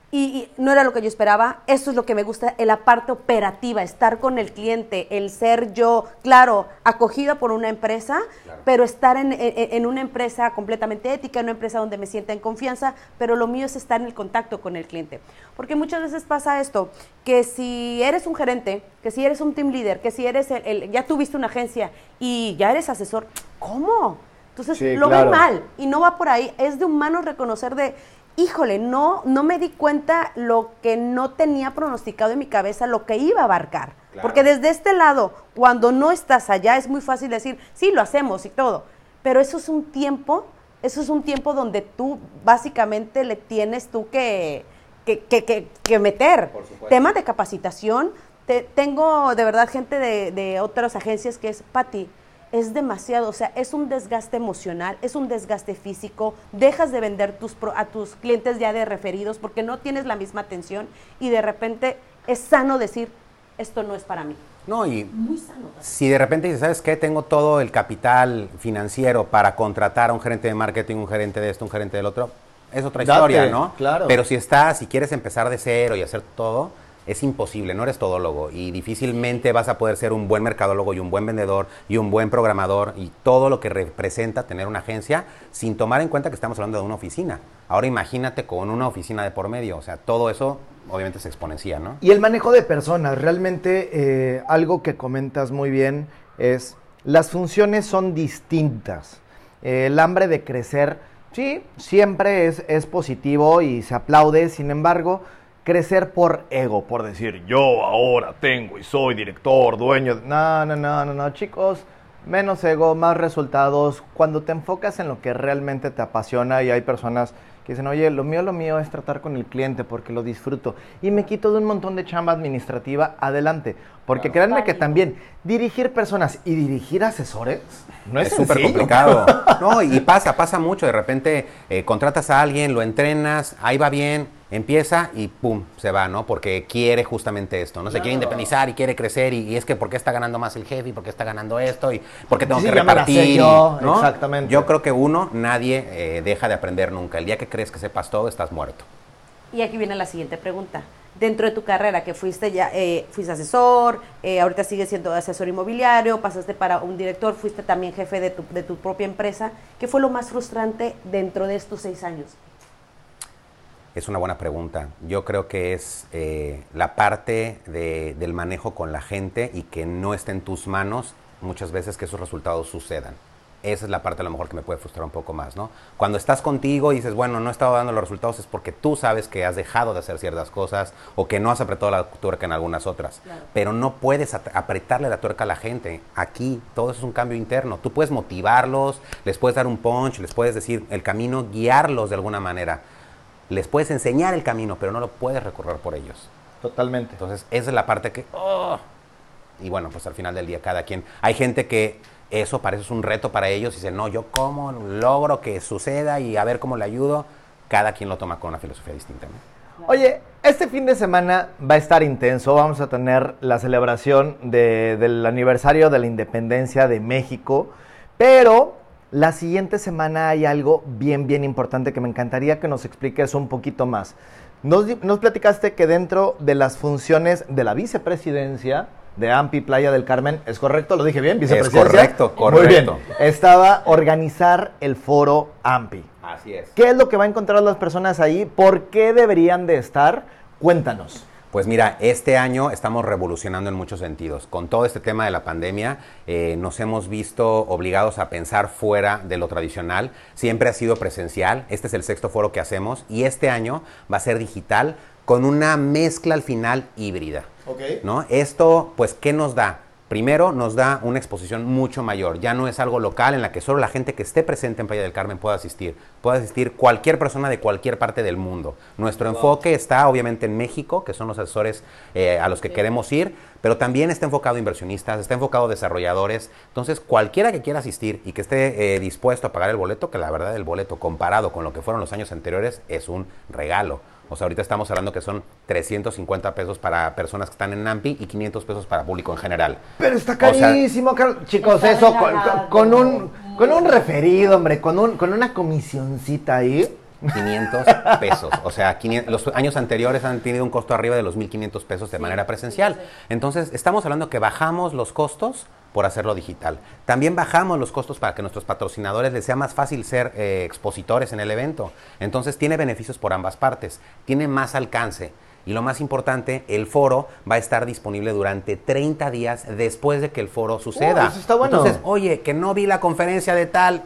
Y, no era lo que yo esperaba. Eso es lo que me gusta, la parte operativa, estar con el cliente, el ser yo, claro, acogida por una empresa, pero estar en, en- en una empresa completamente ética, en una empresa donde me sienta en confianza, pero lo mío es estar en el contacto con el cliente. Porque muchas veces pasa esto, que si eres un gerente, que si eres un team leader, que si eres el, el- ya tuviste una agencia y ya eres asesor, ¿cómo? Entonces Sí, lo claro. ven mal y no va por ahí. Es de humano reconocer de, híjole, no, no me di cuenta lo que no tenía pronosticado en mi cabeza, lo que iba a abarcar. Porque desde este lado, cuando no estás allá, es muy fácil decir, sí, lo hacemos y todo. Pero eso es un tiempo, eso es un tiempo donde tú básicamente le tienes tú que, que, que- que- que meter. Temas de capacitación. Te- tengo de verdad gente de, de otras agencias que es, Patti, es demasiado, o sea, es un desgaste emocional, es un desgaste físico, dejas de vender tus pro- a tus clientes ya de referidos porque no tienes la misma atención y de repente es sano decir, esto no es para mí. No, y Muy sano. si de repente dices, ¿sabes qué? Tengo todo el capital financiero para contratar a un gerente de marketing, un gerente de esto, un gerente del otro, es otra Date, historia, ¿no? claro. Pero si estás, si quieres empezar de cero y hacer todo, es imposible, no eres todólogo y difícilmente vas a poder ser un buen mercadólogo y un buen vendedor y un buen programador y todo lo que representa tener una agencia sin tomar en cuenta que estamos hablando de una oficina. Ahora imagínate con una oficina de por medio, o sea, todo eso obviamente se exponencia, ¿no? Y el manejo de personas, realmente eh, algo que comentas muy bien es, las funciones son distintas. Eh, el hambre de crecer, sí, siempre es, es positivo y se aplaude, sin embargo, crecer por ego, por decir, yo ahora tengo y soy director, dueño. de-". No, no, no, no, no, chicos. Menos ego, más resultados. Cuando te enfocas en lo que realmente te apasiona y hay personas que dicen, oye, lo mío, lo mío es tratar con el cliente porque lo disfruto y me quito de un montón de chamba administrativa, adelante. Porque créanme que también dirigir personas y dirigir asesores no es, es súper complicado. No, y pasa, pasa mucho. De repente eh, contratas a alguien, lo entrenas, ahí va bien, empieza y pum, se va, ¿no? Porque quiere justamente esto, ¿no? Se quiere independizar y quiere crecer y, y es que ¿por qué está ganando más el jefe y por qué está ganando esto y por qué tengo Sí, que repartir? yo, ¿no? exactamente. Yo creo que uno, nadie eh, deja de aprender nunca. El día que crees que sepas todo, estás muerto. Y aquí viene la siguiente pregunta. Dentro de tu carrera, que fuiste ya, eh, fuiste asesor, eh, ahorita sigues siendo asesor inmobiliario, pasaste para un director, fuiste también jefe de tu, de tu propia empresa. ¿Qué fue lo más frustrante dentro de estos seis años? Es una buena pregunta. Yo creo que es eh, la parte de- del manejo con la gente y que no esté en tus manos muchas veces que esos resultados sucedan. Esa es la parte a lo mejor que me puede frustrar un poco más, ¿no? Cuando estás contigo y dices, bueno, no he estado dando los resultados es porque tú sabes que has dejado de hacer ciertas cosas o que no has apretado la tuerca en algunas otras. Pero no puedes apretarle la tuerca a la gente. Aquí todo eso es un cambio interno. Tú puedes motivarlos, les puedes dar un punch, les puedes decir el camino, guiarlos de alguna manera les puedes enseñar el camino, pero no lo puedes recorrer por ellos. Totalmente. Entonces, esa es la parte que... ¡oh! Y bueno, pues al final del día cada quien... Hay gente que eso parece un reto para ellos y dicen, no, yo cómo logro que suceda y a ver cómo le ayudo. Cada quien lo toma con una filosofía distinta. Oye, este fin de semana va a estar intenso. Vamos a tener la celebración de- del aniversario de la independencia de México. Pero la siguiente semana hay algo bien, bien importante que me encantaría que nos expliques un poquito más. Nos platicaste que dentro de las funciones de la vicepresidencia de AMPI Playa del Carmen, ¿es correcto? ¿Lo dije bien? ¿Vicepresidencia? correcto, Muy bien. correcto. Estaba organizar el foro AMPI. Así es. ¿Qué es lo que va a encontrar las personas ahí? ¿Por qué deberían de estar? Cuéntanos. Pues mira, este año estamos revolucionando en muchos sentidos. Con todo este tema de la pandemia, eh, nos hemos visto obligados a pensar fuera de lo tradicional. Siempre ha sido presencial. Este es el sexto foro que hacemos y este año va a ser digital con una mezcla al final híbrida. ¿No? Esto, pues, ¿qué nos da? Primero, nos da una exposición mucho mayor. Ya no es algo local en la que solo la gente que esté presente en Playa del Carmen pueda asistir. Puede asistir cualquier persona de cualquier parte del mundo. Nuestro enfoque está, obviamente, en México, que son los asesores eh, a los que queremos ir, pero también está enfocado a inversionistas, está enfocado a desarrolladores. Entonces, cualquiera que quiera asistir y que esté eh, dispuesto a pagar el boleto, que la verdad el boleto comparado con lo que fueron los años anteriores es un regalo. O sea, ahorita estamos hablando que son 350 pesos para personas que están en NAMPI y 500 pesos para público en general. Pero está O sea, carísimo, Carlos. Chicos, Está eso con, regalado. con- con un, con un referido, hombre, con, un, con una comisioncita ahí. 500 pesos. O sea, 500 los años anteriores han tenido un costo arriba de los 1.500 pesos de manera presencial. Entonces, estamos hablando que bajamos los costos por hacerlo digital. También bajamos los costos para que nuestros patrocinadores les sea más fácil ser eh, expositores en el evento. Entonces, tiene beneficios por ambas partes. Tiene más alcance. Y lo más importante, el foro va a estar disponible durante 30 días después de que el foro suceda. eso está bueno. Entonces, oye, que no vi la conferencia de tal,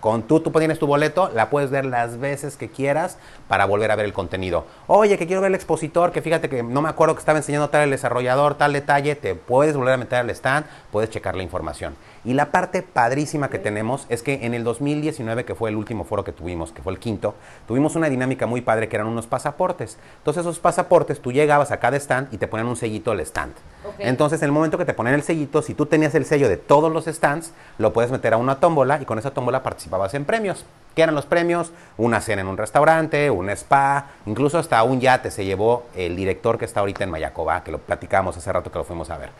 con tú, tú tienes tu boleto, la puedes ver las veces que quieras para volver a ver el contenido. Oye, que quiero ver el expositor, que fíjate que no me acuerdo que estaba enseñando tal el desarrollador, tal detalle, te puedes volver a meter al stand, puedes checar la información. Y la parte padrísima que tenemos es que en el 2019, que fue el último foro que tuvimos, que fue el quinto, tuvimos una dinámica muy padre que eran unos pasaportes. Entonces esos pasaportes, tú llegabas a cada stand y te ponían un sellito al stand. Entonces en el momento que te ponían el sellito, si tú tenías el sello de todos los stands, lo puedes meter a una tómbola y con esa tómbola participabas en premios. ¿Qué eran los premios? Una cena en un restaurante, un spa, incluso hasta un yate se llevó el director que está ahorita en Mayacoba, que lo platicamos hace rato que lo fuimos a ver.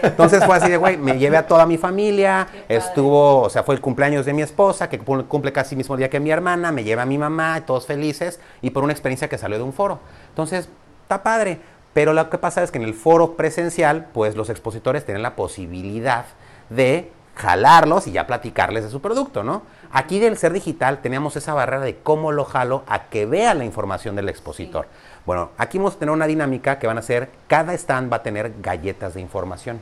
Entonces fue así de, güey, me llevé a toda mi familia, estuvo, o sea, fue el cumpleaños de mi esposa, que cumple casi el mismo día que mi hermana, me lleva a mi mamá, todos felices, y por una experiencia que salió de un foro. Entonces, está padre. Pero lo que pasa es que en el foro presencial, pues los expositores tienen la posibilidad de jalarlos y ya platicarles de su producto, ¿no? Aquí del ser digital tenemos esa barrera de cómo lo jalo a que vea la información del expositor. Bueno, aquí vamos a tener una dinámica que van a ser, cada stand va a tener galletas de información.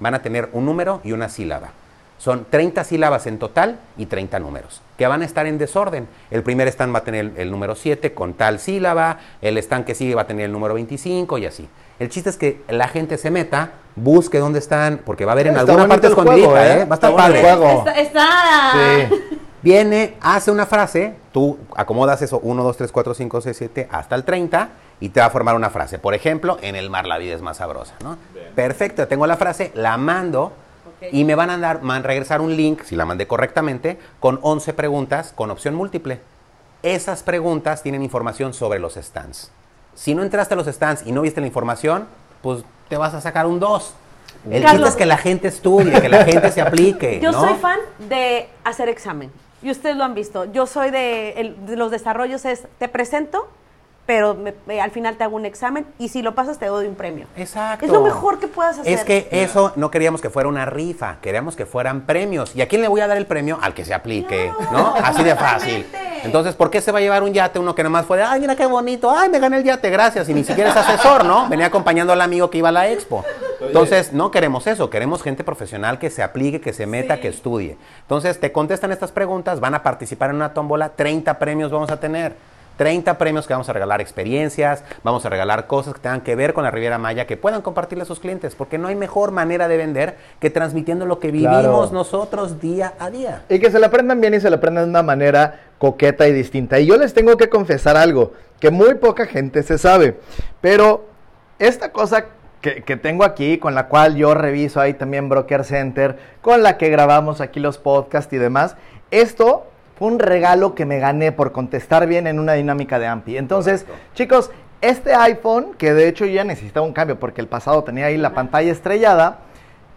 Van a tener un número y una sílaba. Son 30 sílabas en total y 30 números, que van a estar en desorden. El primer stand va a tener el, número 7 con tal sílaba, el stand que sigue va a tener el número 25 y así. El chiste es que la gente se meta, busque dónde están, porque va a haber en alguna parte escondida, ¿eh? Va a estar padre. Está, está... Viene, hace una frase, tú acomodas eso 1, 2, 3, 4, 5, 6, 7 hasta el 30 y te va a formar una frase. Por ejemplo, en el mar la vida es más sabrosa, ¿no? Perfecto, tengo la frase, la mando y me van a dar, man, regresar un link, si la mandé correctamente, con 11 preguntas con opción múltiple. Esas preguntas tienen información sobre los stands. Si no entraste a los stands y no viste la información, pues te vas a sacar un 2. El chiste es que la gente estudie, que la gente se aplique. Yo soy fan de hacer examen. Y ustedes lo han visto. Yo soy de, de los desarrollos, es te presento, pero al final te hago un examen y si lo pasas te doy un premio. Exacto. Es lo mejor que puedas hacer. Es que eso no queríamos que fuera una rifa, queríamos que fueran premios. ¿Y a quién le voy a dar el premio? Al que se aplique, ¿no? Así de fácil. Entonces, ¿por qué se va a llevar un yate uno que nomás fue de, ay, mira qué bonito, ay, me gané el yate, gracias, y ni siquiera es asesor, ¿no? Venía acompañando al amigo que iba a la expo. Entonces, no queremos eso, queremos gente profesional que se aplique, que se meta, que estudie. Entonces, te contestan estas preguntas, van a participar en una tómbola, 30 premios vamos a tener. 30 premios que vamos a regalar experiencias, vamos a regalar cosas que tengan que ver con la Riviera Maya, que puedan compartirle a sus clientes, porque no hay mejor manera de vender que transmitiendo lo que vivimos nosotros día a día. Y que se lo aprendan bien y se lo aprendan de una manera coqueta y distinta. Y yo les tengo que confesar algo que muy poca gente se sabe, pero esta cosa que, que, tengo aquí, con la cual yo reviso ahí también Broker Center, con la que grabamos aquí los podcasts y demás, esto fue un regalo que me gané por contestar bien en una dinámica de AMPI. Entonces, chicos, este iPhone, que de hecho ya necesitaba un cambio porque el pasado tenía ahí la pantalla estrellada,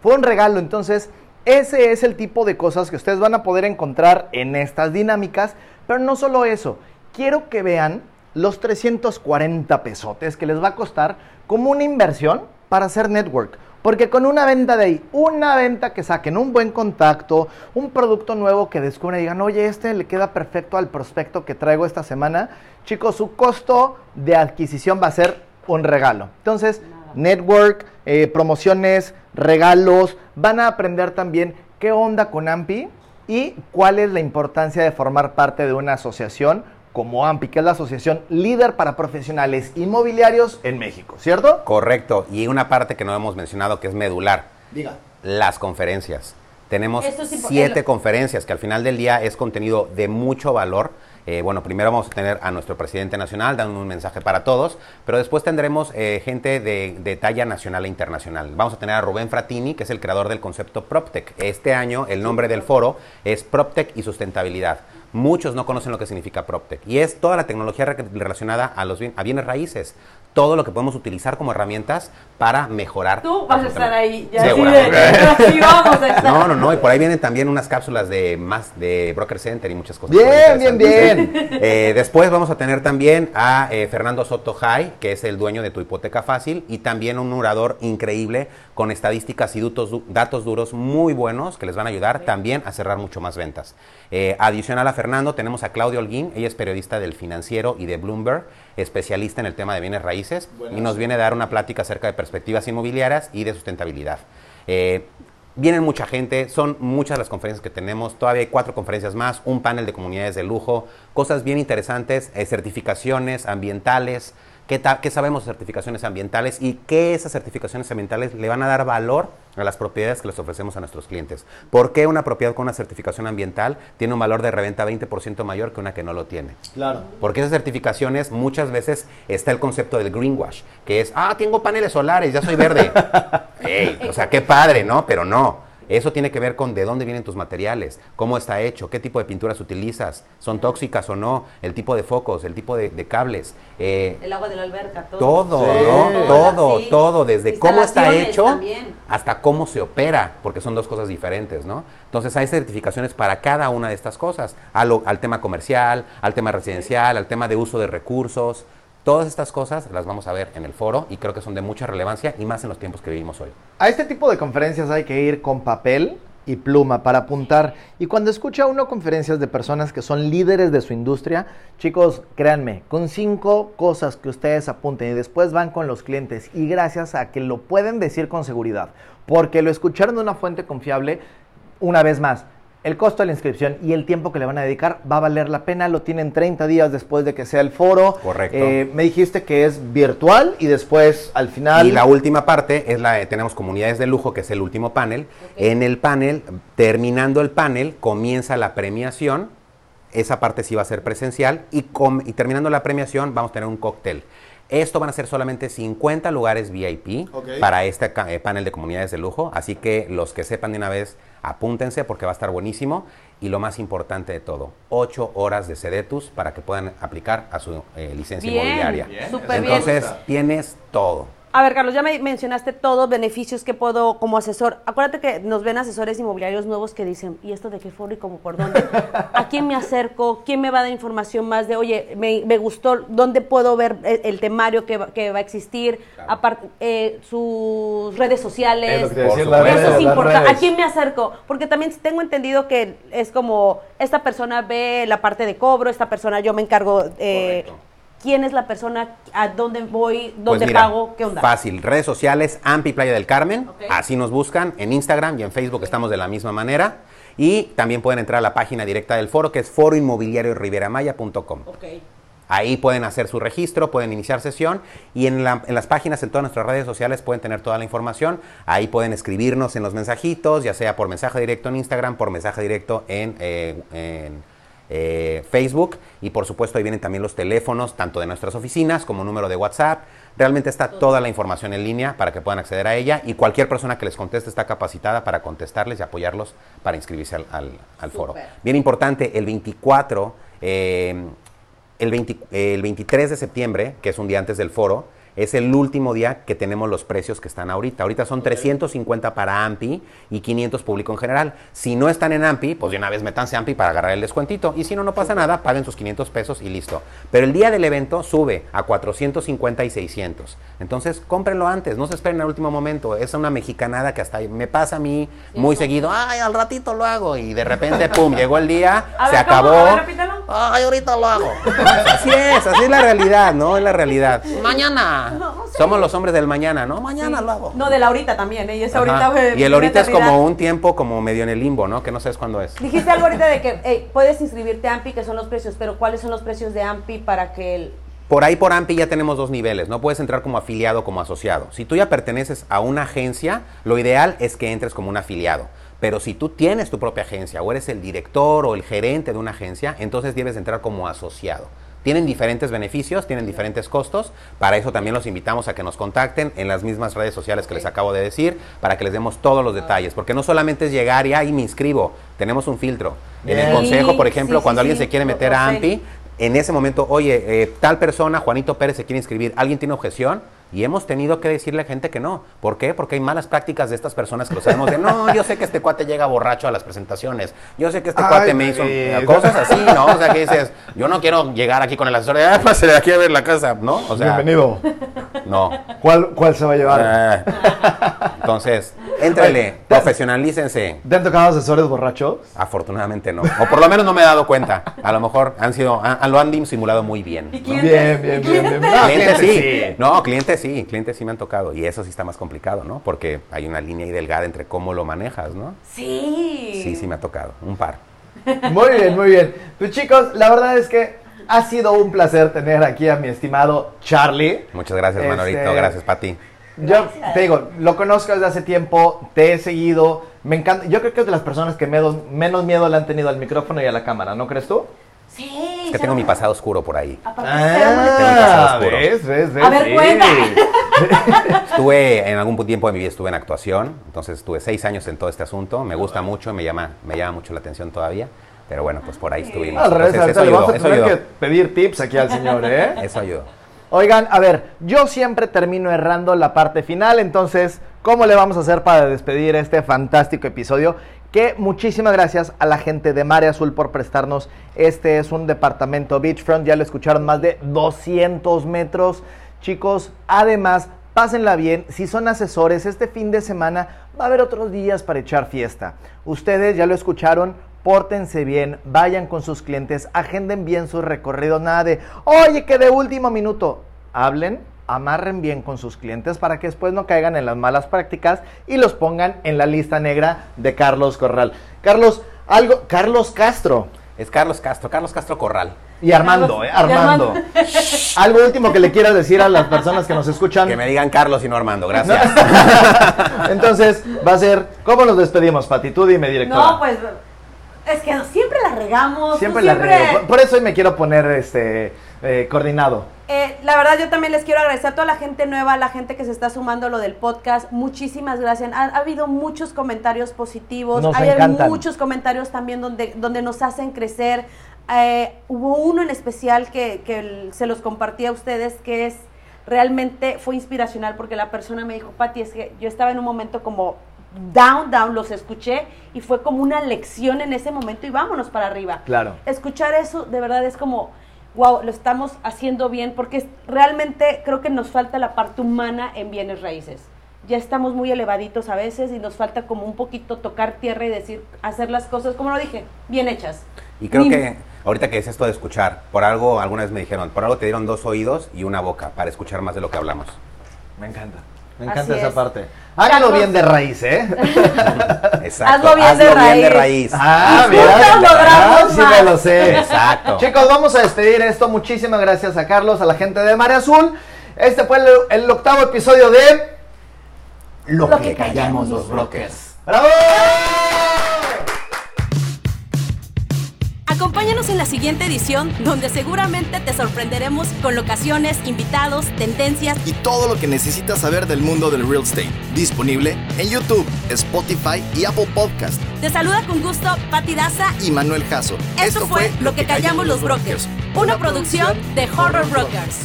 fue un regalo. Entonces, ese es el tipo de cosas que ustedes van a poder encontrar en estas dinámicas. Pero no solo eso, quiero que vean los 340 pesotes que les va a costar como una inversión para hacer network. Porque con una venta de ahí, una venta que saquen un buen contacto, un producto nuevo que descubran y digan, oye, este le queda perfecto al prospecto que traigo esta semana, chicos, su costo de adquisición va a ser un regalo. Entonces, network, eh, promociones, regalos, van a aprender también qué onda con AMPI y cuál es la importancia de formar parte de una asociación como AMPI, que es la asociación líder para profesionales inmobiliarios en México, ¿cierto? Correcto. Y una parte que no hemos mencionado que es medular. Diga. Las conferencias. Tenemos siete conferencias que al final del día es contenido de mucho valor. Eh, bueno, primero vamos a tener a nuestro presidente nacional dando un mensaje para todos, pero después tendremos eh, gente de, de, talla nacional e internacional. Vamos a tener a Rubén Fratini, que es el creador del concepto PropTech. Este año el nombre del foro es PropTech y sustentabilidad. Muchos no conocen lo que significa PropTech y es toda la tecnología relacionada a los a bienes raíces todo lo que podemos utilizar como herramientas para mejorar. Tú vas a estar ahí, ya sí, vamos a estar. No, no, no, y por ahí vienen también unas cápsulas de más de Broker Center y muchas cosas. Bien, bien, bien. Eh, después vamos a tener también a eh, Fernando Soto Jai, que es el dueño de tu hipoteca fácil, y también un orador increíble con estadísticas y datos, duros muy buenos que les van a ayudar también a cerrar mucho más ventas. Eh, adicional a Fernando, tenemos a Claudia Holguín, ella es periodista del Financiero y de Bloomberg especialista en el tema de bienes raíces y nos viene a dar una plática acerca de perspectivas inmobiliarias y de sustentabilidad. Eh, vienen mucha gente, son muchas las conferencias que tenemos, todavía hay cuatro conferencias más, un panel de comunidades de lujo, cosas bien interesantes, eh, certificaciones ambientales, ¿Qué, qué sabemos de certificaciones ambientales y qué esas certificaciones ambientales le van a dar valor a las propiedades que les ofrecemos a nuestros clientes? ¿Por qué una propiedad con una certificación ambiental tiene un valor de reventa 20% mayor que una que no lo tiene? Claro. Porque esas certificaciones muchas veces está el concepto del greenwash, que es, ah, tengo paneles solares, ya soy verde. Ey, o sea, qué padre, ¿no? Pero no. Eso tiene que ver con de dónde vienen tus materiales, cómo está hecho, qué tipo de pinturas utilizas, son tóxicas o no, el tipo de focos, el tipo de, de cables, eh, El agua de la alberca, todo. todo, Sí. ¿no? Todo, Sí. todo, desde cómo está hecho también. hasta cómo se opera, porque son dos cosas diferentes, ¿no? Entonces hay certificaciones para cada una de estas cosas, a lo- al tema comercial, al tema residencial, al tema de uso de recursos. Todas estas cosas las vamos a ver en el foro y creo que son de mucha relevancia y más en los tiempos que vivimos hoy. A este tipo de conferencias hay que ir con papel y pluma para apuntar. Y cuando escucha uno conferencias de personas que son líderes de su industria, chicos, créanme, con cinco cosas que ustedes apunten y después van con los clientes y gracias a que lo pueden decir con seguridad, porque lo escucharon de una fuente confiable, una vez más. El costo de la inscripción y el tiempo que le van a dedicar va a valer la pena. Lo tienen 30 días después de que sea el foro. Correcto. Eh, me dijiste que es virtual y después al final. Y la última parte es la de, tenemos comunidades de lujo, que es el último panel. En el panel, terminando el panel, comienza la premiación. Esa parte sí va a ser presencial. Y, com- y terminando la premiación, vamos a tener un cóctel. Esto van a ser solamente 50 lugares VIP para este eh, panel de comunidades de lujo. Así que los que sepan de una vez, apúntense porque va a estar buenísimo. Y lo más importante de todo, 8 horas de Sedetus para que puedan aplicar a su eh, licencia Bien, inmobiliaria. bien. Entonces, tienes todo. A ver, Carlos, ya me mencionaste todos beneficios que puedo como asesor. Acuérdate que nos ven asesores inmobiliarios nuevos que dicen, ¿y esto de qué foro y cómo por dónde? ¿A quién me acerco? ¿Quién me va a dar información más de, oye, me, me gustó, dónde puedo ver el, el temario que va, que va a existir? Aparte, eh, sus redes sociales. Es decía. Eso redes, es importante. ¿A quién me acerco? Porque también tengo entendido que es como esta persona ve la parte de cobro, esta persona yo me encargo. Eh, Correcto. ¿Quién es la persona? ¿A dónde voy? Pues ¿Dónde mira, pago? ¿Qué onda? Fácil. Redes sociales, Ampi Playa del Carmen. Así nos buscan. En Instagram y en Facebook estamos de la misma manera. Y también pueden entrar a la página directa del foro, que es foroinmobiliarioriberamaya.com. Ok. Ahí pueden hacer su registro, pueden iniciar sesión y en, la- en las páginas, en todas nuestras redes sociales pueden tener toda la información. Ahí pueden escribirnos en los mensajitos, ya sea por mensaje directo en Instagram, por mensaje directo en, eh, en, eh, Facebook y por supuesto ahí vienen también los teléfonos tanto de nuestras oficinas como número de WhatsApp. Realmente está toda la información en línea para que puedan acceder a ella y cualquier persona que les conteste está capacitada para contestarles y apoyarlos para inscribirse al, al- al foro. Bien importante, el 24, eh, el, 20 el 23 de septiembre, que es un día antes del foro, es el último día que tenemos los precios que están ahorita. Ahorita son 350 para AMPI y 500 público en general. Si no están en AMPI, pues de una vez métanse a AMPI para agarrar el descuentito. Y si no, no pasa nada, paguen sus 500 pesos y listo. Pero el día del evento sube a 450 y 600. Entonces, cómprenlo antes, no se esperen al último momento. Es una mexicanada que hasta me pasa a mí muy seguido. Ay, al ratito lo hago. Y de repente, pum, llegó el día, A se acabó. A ver, repítalo. Ay, ahorita lo hago. Así es, así es la realidad, ¿no? Es la realidad. Mañana. Somos los hombres del mañana, ¿no? Mañana lo hago. No, de la ahorita también, ¿eh? Y es Ajá. ahorita. güey, y el ahorita es como un tiempo como medio en el limbo, ¿no? Que no sabes cuándo es. Dijiste algo ahorita de que hey, puedes inscribirte a AMPI, que son los precios, pero ¿cuáles son los precios de AMPI para que el... Por ahí por AMPI ya tenemos dos niveles, no puedes entrar como afiliado o como asociado. Si tú ya perteneces a una agencia, lo ideal es que entres como un afiliado. Pero si tú tienes tu propia agencia o eres el director o el gerente de una agencia, entonces debes entrar como asociado. Tienen diferentes beneficios, tienen diferentes costos. Para eso también los invitamos a que nos contacten en las mismas redes sociales que les acabo de decir, para que les demos todos los detalles. Porque no solamente es llegar y ahí me inscribo, tenemos un filtro. En el consejo, por ejemplo, sí, cuando alguien sí. se quiere meter a. AMPI, en ese momento, oye, eh, tal persona, Juanito Pérez, se quiere inscribir, ¿alguien tiene objeción? Y hemos tenido que decirle a gente que no. ¿Por qué? Porque hay malas prácticas de estas personas que lo sabemos de, no, yo sé que este cuate llega borracho a las presentaciones, yo sé que este Ay, cuate me hizo cosas así, ¿no? O sea, que dices, yo no quiero llegar aquí con el asesor de, ah, pásale aquí a ver la casa, ¿no? O sea, Bienvenido. no. ¿Cuál, ¿Cuál se va a llevar? Ah. entonces, éntrele, profesionalícense. ¿Te han tocado asesores borrachos? Afortunadamente no. O por lo menos no me he dado cuenta. A lo mejor han sido, han- lo han disimulado muy bien. ¿no? Bien, bien, bien, bien. No, clientes sí. No, clientes sí, clientes sí me han tocado. Y eso sí está más complicado, ¿no? Porque hay una línea ahí delgada entre cómo lo manejas, ¿no? Sí. Sí, sí me ha tocado. Un par. Muy bien, muy bien. Pues chicos, la verdad es que Ha sido un placer tener aquí a mi estimado Charlie. Muchas gracias, Manolito. Este, Gracias, Pati. Yo te digo, lo conozco desde hace tiempo, te he seguido, me encanta. Yo creo que es de las personas que menos, menos miedo le han tenido al micrófono y a la cámara, ¿no crees tú? Sí. Es que tengo mi pasado oscuro por ahí. Ah, ¿ves? ¿Ves? ¿Ves? A ver, Sí. cuenta. Estuve en algún tiempo de mi vida estuve en actuación, entonces estuve seis años en todo este asunto. Me gusta mucho, me llama, me llama mucho la atención todavía. Pero bueno, pues por ahí estuvimos. Al revés, Entonces, eso le ayudó, a eso tener ayudó. que pedir tips aquí al señor, ¿eh? Eso ayudó. Oigan, a ver, yo siempre termino errando la parte final, entonces, ¿cómo le vamos a hacer para despedir este fantástico episodio? Que muchísimas gracias a la gente de Mare Azul por prestarnos. Este es un departamento beachfront, ya lo escucharon, más de 200 metros. Chicos, además, pásenla bien. Si son asesores, este fin de semana va a haber otros días para echar fiesta. Ustedes ya lo escucharon, pórtense bien, vayan con sus clientes, agenden bien sus recorridos, nada de, oye, que de último minuto, hablen, amarren bien con sus clientes para que después no caigan en las malas prácticas y los pongan en la lista negra de Carlos Corral. Carlos, algo, Carlos Castro. Es Carlos Castro, Carlos Castro Corral. Y Armando, ¿eh? Armando. Algo último que le quieras decir a las personas que nos escuchan. Que me digan Carlos y no Armando, gracias. Entonces, va a ser, ¿cómo nos despedimos, Pati? Tú dime, directora. No, pues es que siempre la regamos. Siempre la riego. Por, por eso hoy me quiero poner este eh, coordinado. Eh, la verdad, yo también les quiero agradecer a toda la gente nueva, a la gente que se está sumando a lo del podcast. Muchísimas gracias. Ha, ha habido muchos comentarios positivos. Nos Hay encantan. muchos comentarios también donde, donde nos hacen crecer. Eh, hubo uno en especial que, se los compartí a ustedes que es realmente fue inspiracional porque la persona me dijo, Pati, es que yo estaba en un momento como down, down, los escuché y fue como una lección en ese momento y vámonos para arriba Claro. escuchar eso de verdad es como, wow, lo estamos haciendo bien, porque realmente creo que nos falta la parte humana en bienes raíces. Ya estamos muy elevaditos a veces y nos falta como un poquito tocar tierra y decir, hacer las cosas, como lo dije, bien hechas. Y creo Ni- que ahorita que es esto de escuchar, por algo, alguna vez me dijeron, por algo te dieron dos oídos y una boca para escuchar más de lo que hablamos. Me encanta. Me Así encanta esa es. parte. Hágalo Carlos- bien de raíz, ¿eh? Exacto. Hazlo bien de raíz. raíz. Ah, Y juntos mira, logramos ah, sí me lo sé. Exacto. Chicos, vamos a despedir esto. Muchísimas gracias a Carlos, a la gente de Mare Azul. Este fue el, el octavo episodio de Lo, Lo que, que callamos los brokers. ¡Bravo! Acompáñanos en la siguiente edición donde seguramente te sorprenderemos con locaciones, invitados, tendencias Y todo lo que necesitas saber del mundo del real estate. Disponible en YouTube, Spotify y Apple Podcast. Te saluda con gusto Pati Daza. Y Manuel Jasso. Esto fue Lo que callamos los brokers, una producción de Horror Brokers.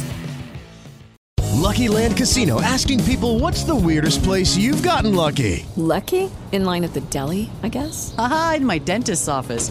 Lucky Land Casino asking people what's the weirdest place you've gotten lucky? Lucky? In line at the deli, I guess? Aha, in my dentist's office.